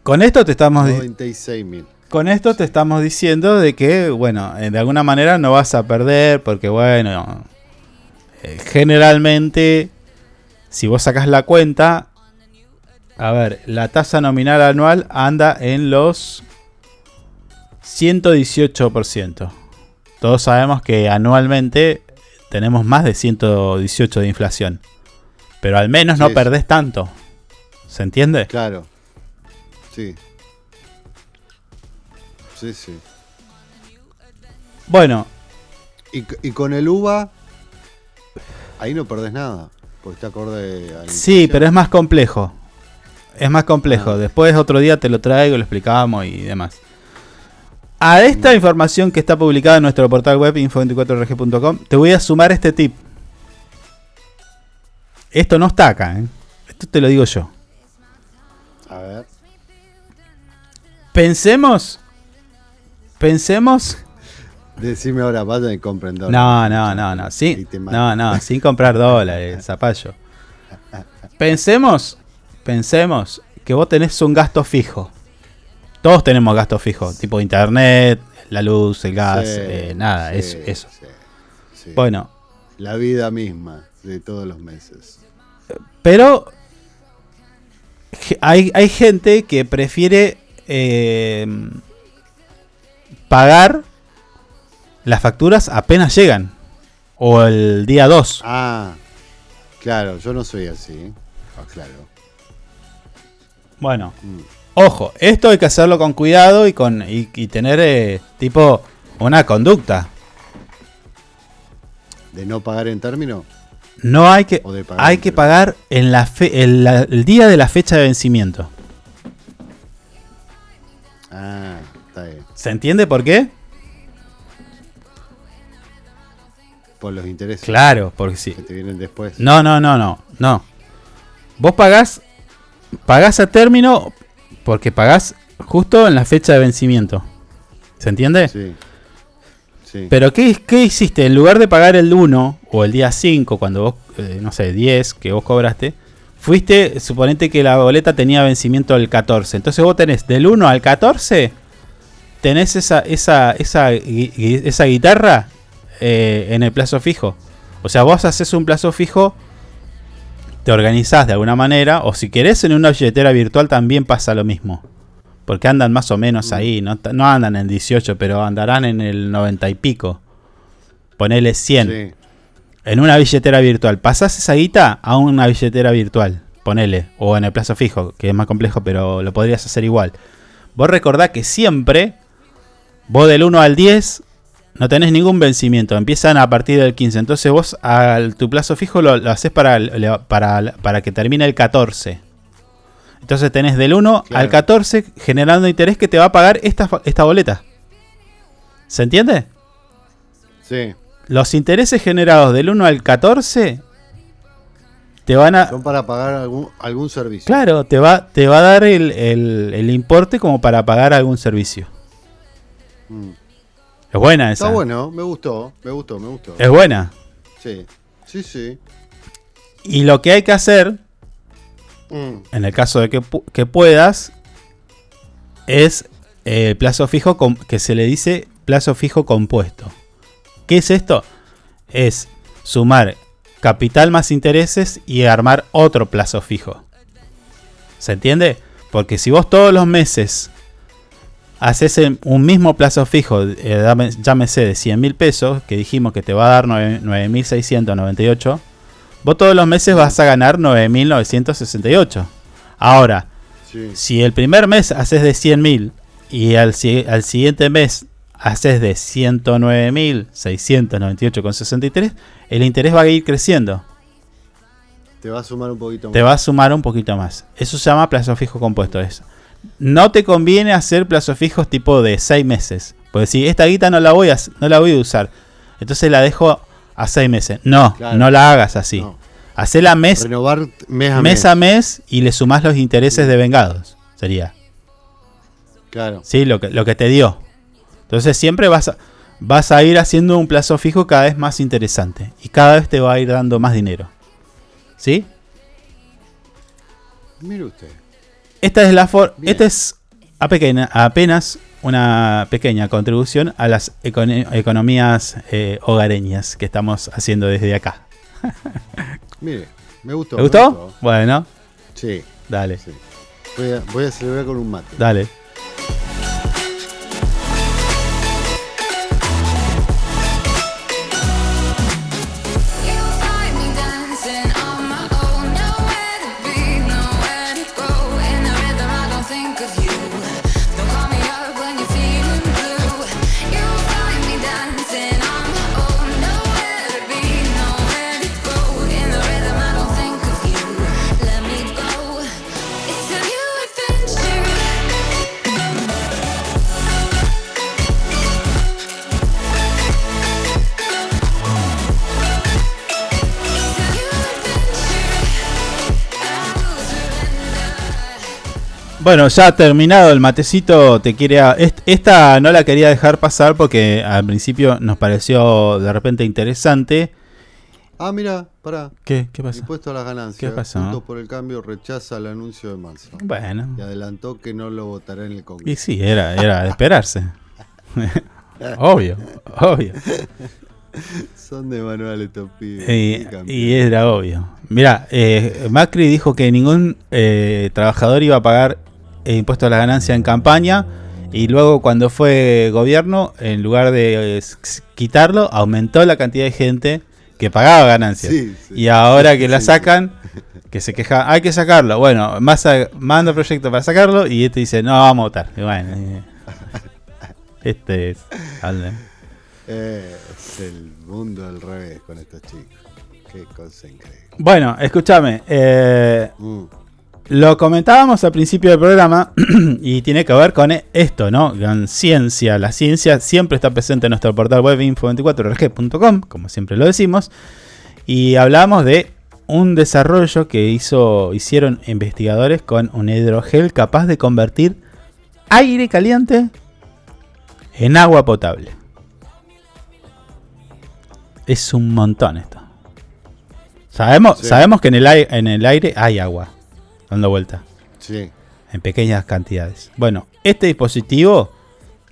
Con esto te estamos di- 96 mil. con esto te estamos diciendo de que, bueno, eh, de alguna manera no vas a perder porque, bueno, eh, generalmente, si vos sacas la cuenta, a ver, la tasa nominal anual anda en los 118%. Todos sabemos que anualmente tenemos más de 118 de inflación. Pero al menos no Sí, perdés tanto. ¿Se entiende? Claro. Sí. Sí, sí. Bueno, Y, y con el UVA, ahí no perdés nada. Porque está acorde a la Sí, pero es más complejo. Es más complejo. Ah. Después otro día te lo traigo, lo explicamos y demás. A esta información que está publicada en nuestro portal web info24rg.com, te voy a sumar este tip. Esto no está acá, ¿eh? Esto te lo digo yo. A ver. Pensemos. Pensemos. Decime ahora, vayan y compren dólares. No, no, no, no. Te no, no, sin comprar dólares, zapallo. Pensemos, pensemos que vos tenés un gasto fijo. Todos tenemos gasto fijo, tipo internet, la luz, el gas, Sí, eh, nada, sí, es eso. sí. Bueno, La vida misma de todos los meses. pero hay, hay gente que prefiere eh, pagar las facturas apenas llegan. O el día 2. Ah, claro, yo no soy así. Ah, claro. Bueno, Mm. Ojo, esto hay que hacerlo con cuidado y con y, y tener eh, tipo una conducta. ¿De no pagar en término? No hay que hay que pagar en la fe- el, la- el día de la fecha de vencimiento. Ah, está bien. ¿Se entiende por qué? Por los intereses. Claro, porque sí. Que te vienen después. No, no, no, no, no. Vos pagás pagás a término porque pagás justo en la fecha de vencimiento. ¿Se entiende? Sí. Sí. Pero ¿qué, qué hiciste? En lugar de pagar el 1 o el día 5, cuando vos, eh, no sé, 10 que vos cobraste, fuiste, suponete que la boleta tenía vencimiento el 14. Entonces vos tenés del 1 al 14, tenés esa, esa, esa, esa guitarra eh, en el plazo fijo. O sea, vos haces un plazo fijo, te organizás de alguna manera, o si querés en una billetera virtual también pasa lo mismo. Porque andan más o menos ahí, no, no andan en 18, pero andarán en el 90 y pico. Ponele 100. Sí. En una billetera virtual. Pasás esa guita a una billetera virtual. Ponele. O en el plazo fijo, que es más complejo, pero lo podrías hacer igual. Vos recordá que siempre, vos del 1 al 10, no tenés ningún vencimiento. Empiezan a partir del 15. Entonces vos al, tu plazo fijo lo, lo haces para, para, para que termine el 14. Entonces tenés del 1 Claro. al 14 generando interés que te va a pagar esta, esta boleta. ¿Se entiende? Sí. Los intereses generados del 1 al 14 te van a... Son para pagar algún, algún servicio. Claro, te va, te va a dar el, el- el importe como para pagar algún servicio. Mm. Es buena esa. Está bueno, me gustó, me gustó, me gustó. Es buena. Sí, sí, sí. Y lo que hay que hacer, Mm. en el caso de que, pu- que puedas, es eh, plazo fijo que se le dice plazo fijo compuesto. ¿Qué es esto? Es sumar capital más intereses y armar otro plazo fijo. ¿Se entiende? Porque si vos todos los meses haces un mismo plazo fijo, eh, llámese de 100 mil pesos, que dijimos que te va a dar 9 9.698, vos todos los meses vas a ganar 9.968. Ahora, Sí. si el primer mes haces de 100 mil y al, si- al siguiente mes haces de 109.698,63, el interés va a ir creciendo. Te va a sumar un poquito más. Te va a sumar un poquito más. Eso se llama plazo fijo compuesto. Eso. No te conviene hacer plazos fijos tipo de 6 meses. Porque si esta guita no la voy a, no la voy a usar, entonces la dejo a 6 meses. No, Claro. no la hagas así. Hacela mes, Renovar mes a mes mes. a mes y le sumás los intereses de vengados. Sería. Claro. Sí, lo que, lo que te dio. Entonces siempre vas a, vas a ir haciendo un plazo fijo cada vez más interesante. Y cada vez te va a ir dando más dinero. ¿Sí? Mire usted. Esta es la for esta es a pequeña, apenas una pequeña contribución a las econo- economías eh, hogareñas que estamos haciendo desde acá. Mire, me gustó. ¿Te me gustó? Bueno, Sí. dale, sí. Voy a, voy a celebrar con un mate. dale. Bueno, ya terminado el matecito, te quiere a- est- esta no la quería dejar pasar porque al principio nos pareció de repente interesante. Ah, mira, pará. ¿Qué? ¿Qué pasa? Impuesto a las ganancias. ¿Qué pasó? Juntos por el cambio rechaza el anuncio de marzo. Bueno. Y adelantó que no lo votará en el Congreso. Y sí, era, era de esperarse. obvio, obvio. Son de manual estos pibes. Y, Qué campeón. y era obvio. Mira, eh, Macri dijo que ningún eh, trabajador iba a pagar eh, impuesto a la ganancia en campaña y luego cuando fue gobierno, en lugar de eh, quitarlo, aumentó la cantidad de gente que pagaba ganancias. Sí, sí. y ahora que la sacan, que se queja, hay que sacarlo. Bueno, manda proyecto para sacarlo y este dice, no, vamos a votar. Y bueno, este es... Eh, es el mundo al revés con estos chicos. Qué cosa increíble. Bueno, escúchame. eh, Mm. Lo comentábamos al principio del programa y tiene que ver con esto, ¿no? Con ciencia. La ciencia siempre está presente en nuestro portal web info24rg.com, como siempre lo decimos. Y hablamos de un desarrollo que hizo, hicieron investigadores con un hidrogel capaz de convertir aire caliente en agua potable. Es un montón esto. Sabemos, Sí. sabemos que en el, aire, en el aire hay agua dando vuelta. Sí. En pequeñas cantidades. Bueno, este dispositivo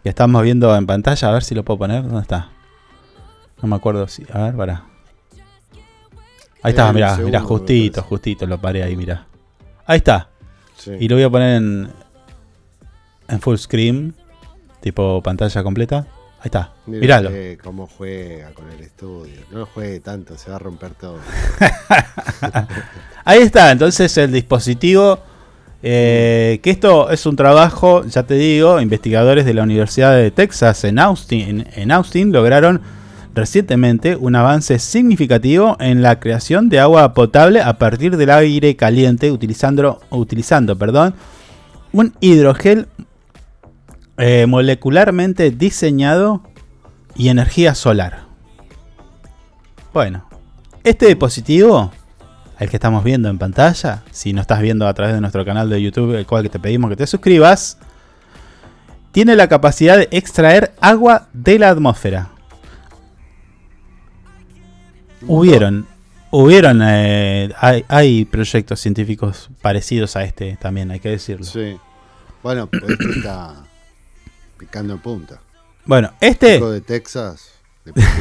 que estamos viendo en pantalla, a ver si lo puedo poner. ¿Dónde está? No me acuerdo si. A ver, para. Ahí está, mirá, un mirá, segundo, me justito, justito lo paré ahí, mirá. Ahí está. Sí. Y lo voy a poner en, en full screen, tipo pantalla completa. Ahí está, Mire miralo. usted cómo juega con el estudio. No juegue tanto, se va a romper todo. Ahí está, entonces el dispositivo. eh, que esto es un trabajo, ya te digo, investigadores de la Universidad de Texas en Austin, en Austin lograron recientemente un avance significativo en la creación de agua potable a partir del aire caliente utilizando, utilizando perdón, un hidrogel eh, molecularmente diseñado y energía solar. Bueno, este dispositivo, el que estamos viendo en pantalla, si no estás viendo a través de nuestro canal de YouTube, el cual te pedimos que te suscribas, tiene la capacidad de extraer agua de la atmósfera. Hubieron, hubieron, eh, hay, proyectos científicos parecidos a este también, hay que decirlo. Sí. Bueno, pues está picando en punta. Bueno, este de Texas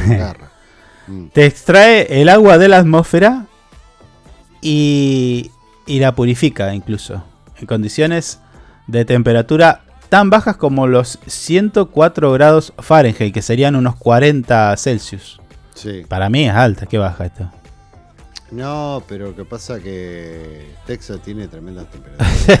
garra. Mm. te extrae el agua de la atmósfera y, y la purifica incluso en condiciones de temperatura tan bajas como los 104 grados Fahrenheit, que serían unos 40 Celsius. Sí. Para mí es alta, qué baja esto. No, pero lo que pasa que Texas tiene tremendas temperaturas.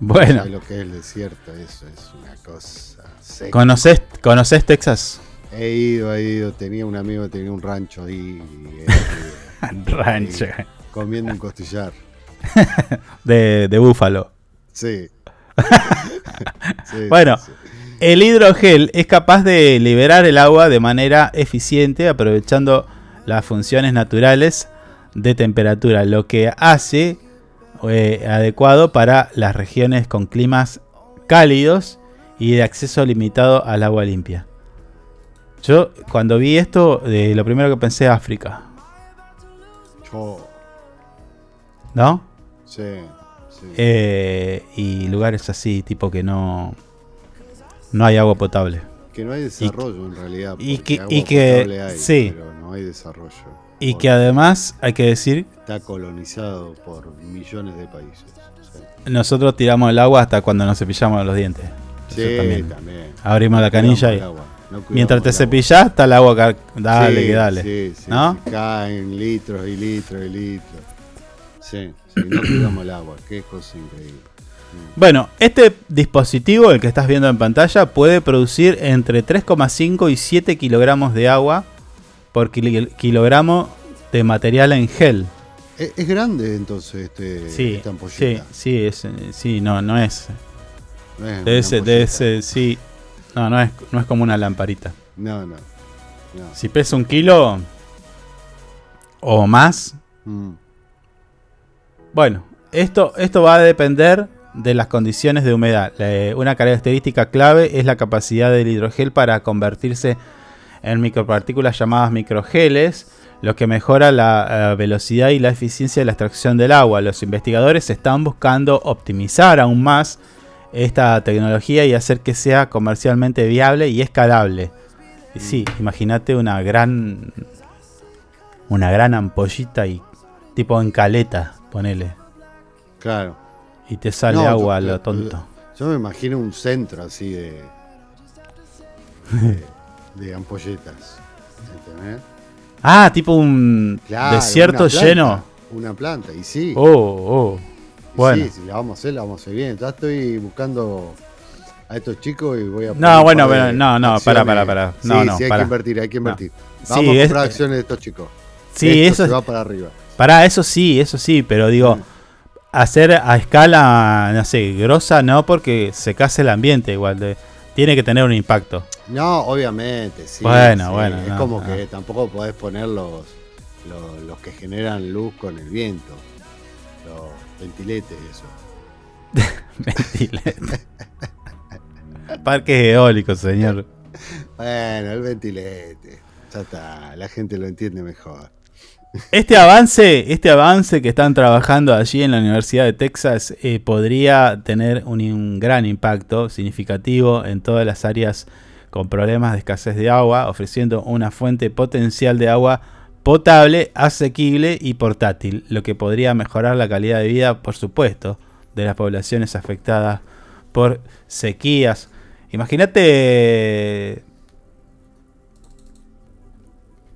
Bueno. ¿Sabes lo que es el desierto? Eso es una cosa seca. ¿Conoces, ¿Conoces Texas? He ido, he ido. Tenía un amigo que tenía un rancho ahí. y, eh, Rancho. comiendo un costillar. de, de búfalo. Sí. Sí, bueno, sí. el hidrogel es capaz de liberar el agua de manera eficiente aprovechando las funciones naturales de temperatura, lo que hace eh, adecuado para las regiones con climas cálidos y de acceso limitado al agua limpia. Yo cuando vi esto, eh, lo primero que pensé África, Yo- ¿no? sí, sí. Eh, y lugares así, tipo que no, no hay agua potable. que no hay desarrollo en realidad. y que- agua y que- hay, sí. Pero no hay desarrollo. Y que además, hay que decir, Está colonizado por millones de países. sí. nosotros tiramos el agua hasta cuando nos cepillamos los dientes. Sí, también. Abrimos la No canilla y agua, no mientras te cepillás, está el agua dale Sí, que dale. Sí, sí, ¿No? caen litros y litros y litros. Sí, sí, no cuidamos el agua. Qué cosa increíble. Bueno, este dispositivo, el que estás viendo en pantalla, puede producir entre 3,5 y 7 kilogramos de agua por kil- kilogramo de material en gel. Es, es grande entonces este, Sí, esta sí, ampolleta. sí, es, sí, no, no es. No es Debe una ser, debe ser, sí. No, no es, no es como una lamparita. No, no. no. Si pesa un kilo o más, Mm. Bueno, esto, esto va a depender de las condiciones de humedad. Una característica clave es la capacidad del hidrogel para convertirse en micropartículas llamadas microgeles, lo que mejora la eh, velocidad y la eficiencia de la extracción del agua. Los investigadores están buscando optimizar aún más esta tecnología y hacer que sea comercialmente viable y escalable. Y sí, imagínate una gran una gran ampollita y tipo en caleta, ponele. Claro. Y te sale No, agua a yo- lo tonto. Yo me imagino un centro así de. de, de ampolletas. ¿Entendés? Ah, tipo un Claro, desierto una planta, lleno. Una planta, y sí. Oh, oh. Y Bueno. Sí, si la vamos a hacer, la vamos a hacer bien. Ya estoy buscando a estos chicos y voy a. No, bueno, bueno, no, no, pará, pará, pará. No, sí, no, sí, hay que invertir, hay que No. invertir. Sí, Vamos a es- comprar acciones de estos chicos. Sí, Esto eso se va para arriba. Pará, eso sí, eso sí, pero digo, hacer a escala, no sé, grosa no, porque se case el ambiente igual. De, tiene que tener un impacto. No, obviamente, sí. Bueno, sí. bueno, Es no, como no. que tampoco podés poner los, los, los que generan luz con el viento. Los ventiletes, eso. Ventilete. Parques eólicos, señor. Bueno, el ventilete. Ya está, la gente lo entiende mejor. Este avance, este avance que están trabajando allí en la Universidad de Texas eh, podría tener un, un gran impacto significativo en todas las áreas con problemas de escasez de agua, ofreciendo una fuente potencial de agua potable, asequible y portátil, lo que podría mejorar la calidad de vida, por supuesto, de las poblaciones afectadas por sequías. Imagínate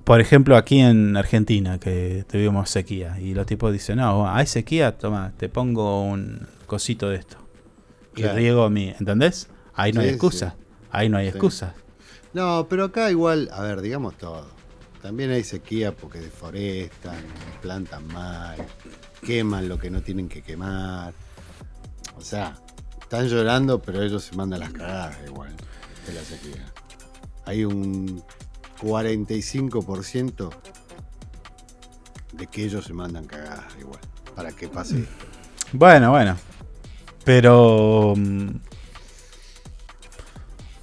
por ejemplo, aquí en Argentina, que tuvimos sequía, y los tipos dicen, no, hay sequía, toma, te pongo un cosito de esto. Y Claro. riego mi, ¿entendés? Ahí no hay excusa. sí. Ahí no hay Sí. excusa. No, pero acá igual, a ver, digamos todo. También hay sequía porque deforestan, plantan mal, queman lo que no tienen que quemar. O sea, están llorando, pero ellos se mandan las cagadas igual de la sequía. Hay un 45% de que ellos se mandan cagadas igual, para que pase esto. Bueno, bueno. Pero...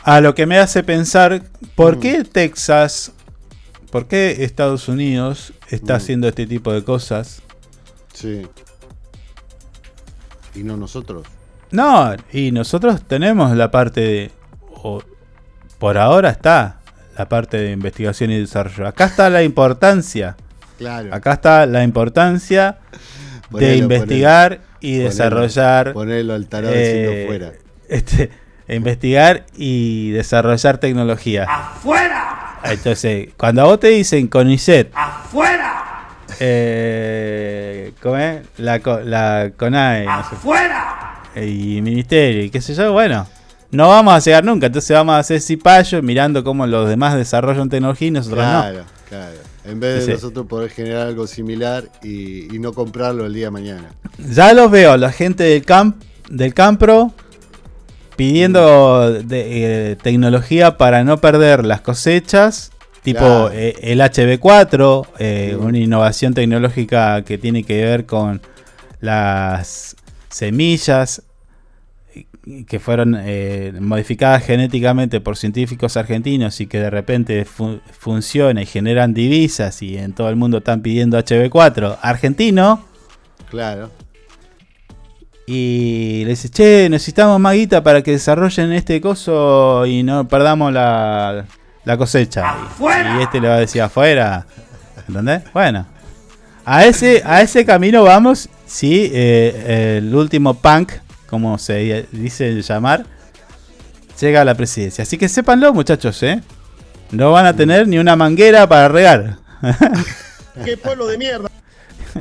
mm, A lo que me hace pensar, ¿por qué Texas, por qué Estados Unidos está Mm. haciendo este tipo de cosas? Sí. Y no nosotros. No, y nosotros tenemos la parte de. o- por ahora está la parte de investigación y desarrollo. Acá está la importancia. Claro. Acá está la importancia de investigar ponelo. y desarrollar. ponelo al tarado diciendo eh, fuera. Este, investigar y desarrollar tecnología. ¡Afuera! Entonces, cuando a vos te dicen CONICET, ¡Afuera! eh, ¿cómo es? La, co- la CONAE, no sé. ¡Afuera! y ministerio y qué sé yo, bueno, no vamos a llegar nunca. Entonces vamos a hacer cipallo mirando cómo los demás desarrollan tecnología y nosotros Claro, no. claro. En vez de nosotros poder generar algo similar y, y no comprarlo el día de mañana. Ya los veo, la gente del camp del Campro pidiendo de- eh, tecnología para no perder las cosechas, tipo Claro. eh, el HB4, eh, una innovación tecnológica que tiene que ver con las semillas que fueron modificadas genéticamente por científicos argentinos y que de repente fu- funciona y generan divisas y en todo el mundo están pidiendo HB4 argentino. Claro. Y le dice, che, necesitamos más guita para que desarrollen este coso y no perdamos la, la cosecha. Y, y este le va a decir afuera. ¿Entendés? Bueno. A ese, a ese camino vamos si eh, el último punk, como se dice llamar, llega a la presidencia. Así que sépanlo, muchachos, ¿eh? No van a tener ni una manguera para regar. ¡Qué pueblo de mierda!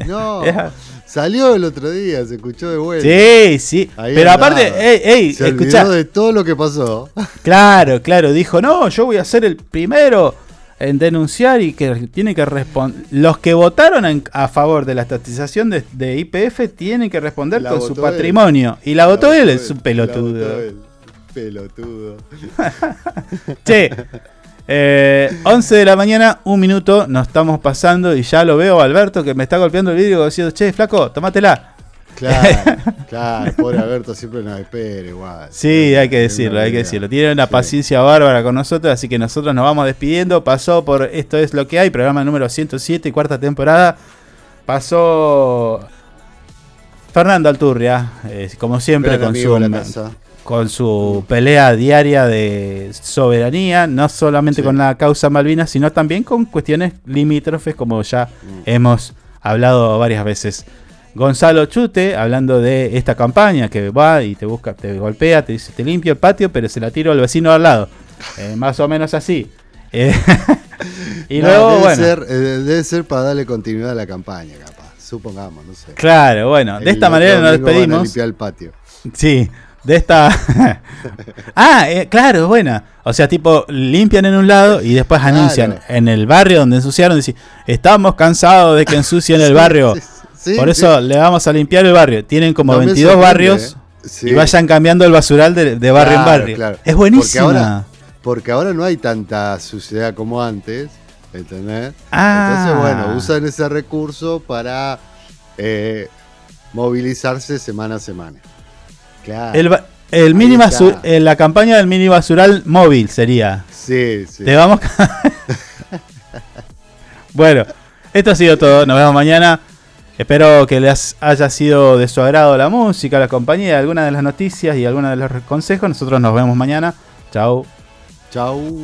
No. salió el otro día, se escuchó de vuelta. Sí, sí. Ahí Pero andaba. aparte, ey, ey, se olvidó escuchá. de todo lo que pasó. Claro, claro, dijo, no, yo voy a ser el primero en denunciar y que tiene que responder. Los que votaron en- a favor de la estatización de, IPF tienen que responder La con su él. patrimonio. Y la votó él, es un La pelotudo. votó él. Pelotudo. Che, eh, 11 de la mañana, un minuto, nos estamos pasando y ya lo veo Alberto que me está golpeando el vidrio diciendo, che, flaco, tomátela. Claro, claro, pobre Alberto siempre nos espera igual. Sí, hay que decirlo, hay que decirlo. Tiene una paciencia bárbara con nosotros, así que nosotros nos vamos despidiendo. Pasó por Esto es lo que hay, programa número 107, cuarta temporada. Pasó Fernando Alturria, eh, como siempre, Gran con su. Con su pelea diaria de soberanía, no solamente con la causa Malvinas, sino también con cuestiones limítrofes, como ya Mm. hemos hablado varias veces. Gonzalo Chute, hablando de esta campaña que va y te busca, te golpea, te dice, te limpio el patio, pero se la tiro al vecino al lado. Eh, más o menos así. Eh, y No, luego, debe, bueno. ser, eh, debe ser para darle continuidad a la campaña, capaz. Supongamos, no sé. Claro, bueno, de El esta manera nos domingo van a despedimos. limpiar el patio. Sí, de esta. ah, eh, claro, buena. O sea, tipo, limpian en un lado y después Claro. anuncian en el barrio donde ensuciaron. Dicen, estamos cansados de que ensucien el barrio. sí, sí, Por sí. eso le vamos a limpiar el barrio. Tienen como No me 22 sorprende, barrios eh. Y vayan cambiando el basural de, de barrio en Claro, barrio. claro. Es buenísima. Porque ahora, porque ahora no hay tanta suciedad como antes, ¿entendés? Ah. Entonces, bueno, usan ese recurso para eh, movilizarse semana a semana. Claro. el, mini eh, la campaña del mini basural móvil sería. Sí, sí. Te vamos. bueno, esto ha sido todo. Nos vemos mañana. Espero que les haya sido de su agrado la música, la compañía, algunas de las noticias y algunos de los consejos. Nosotros nos vemos mañana. Chao. Chau.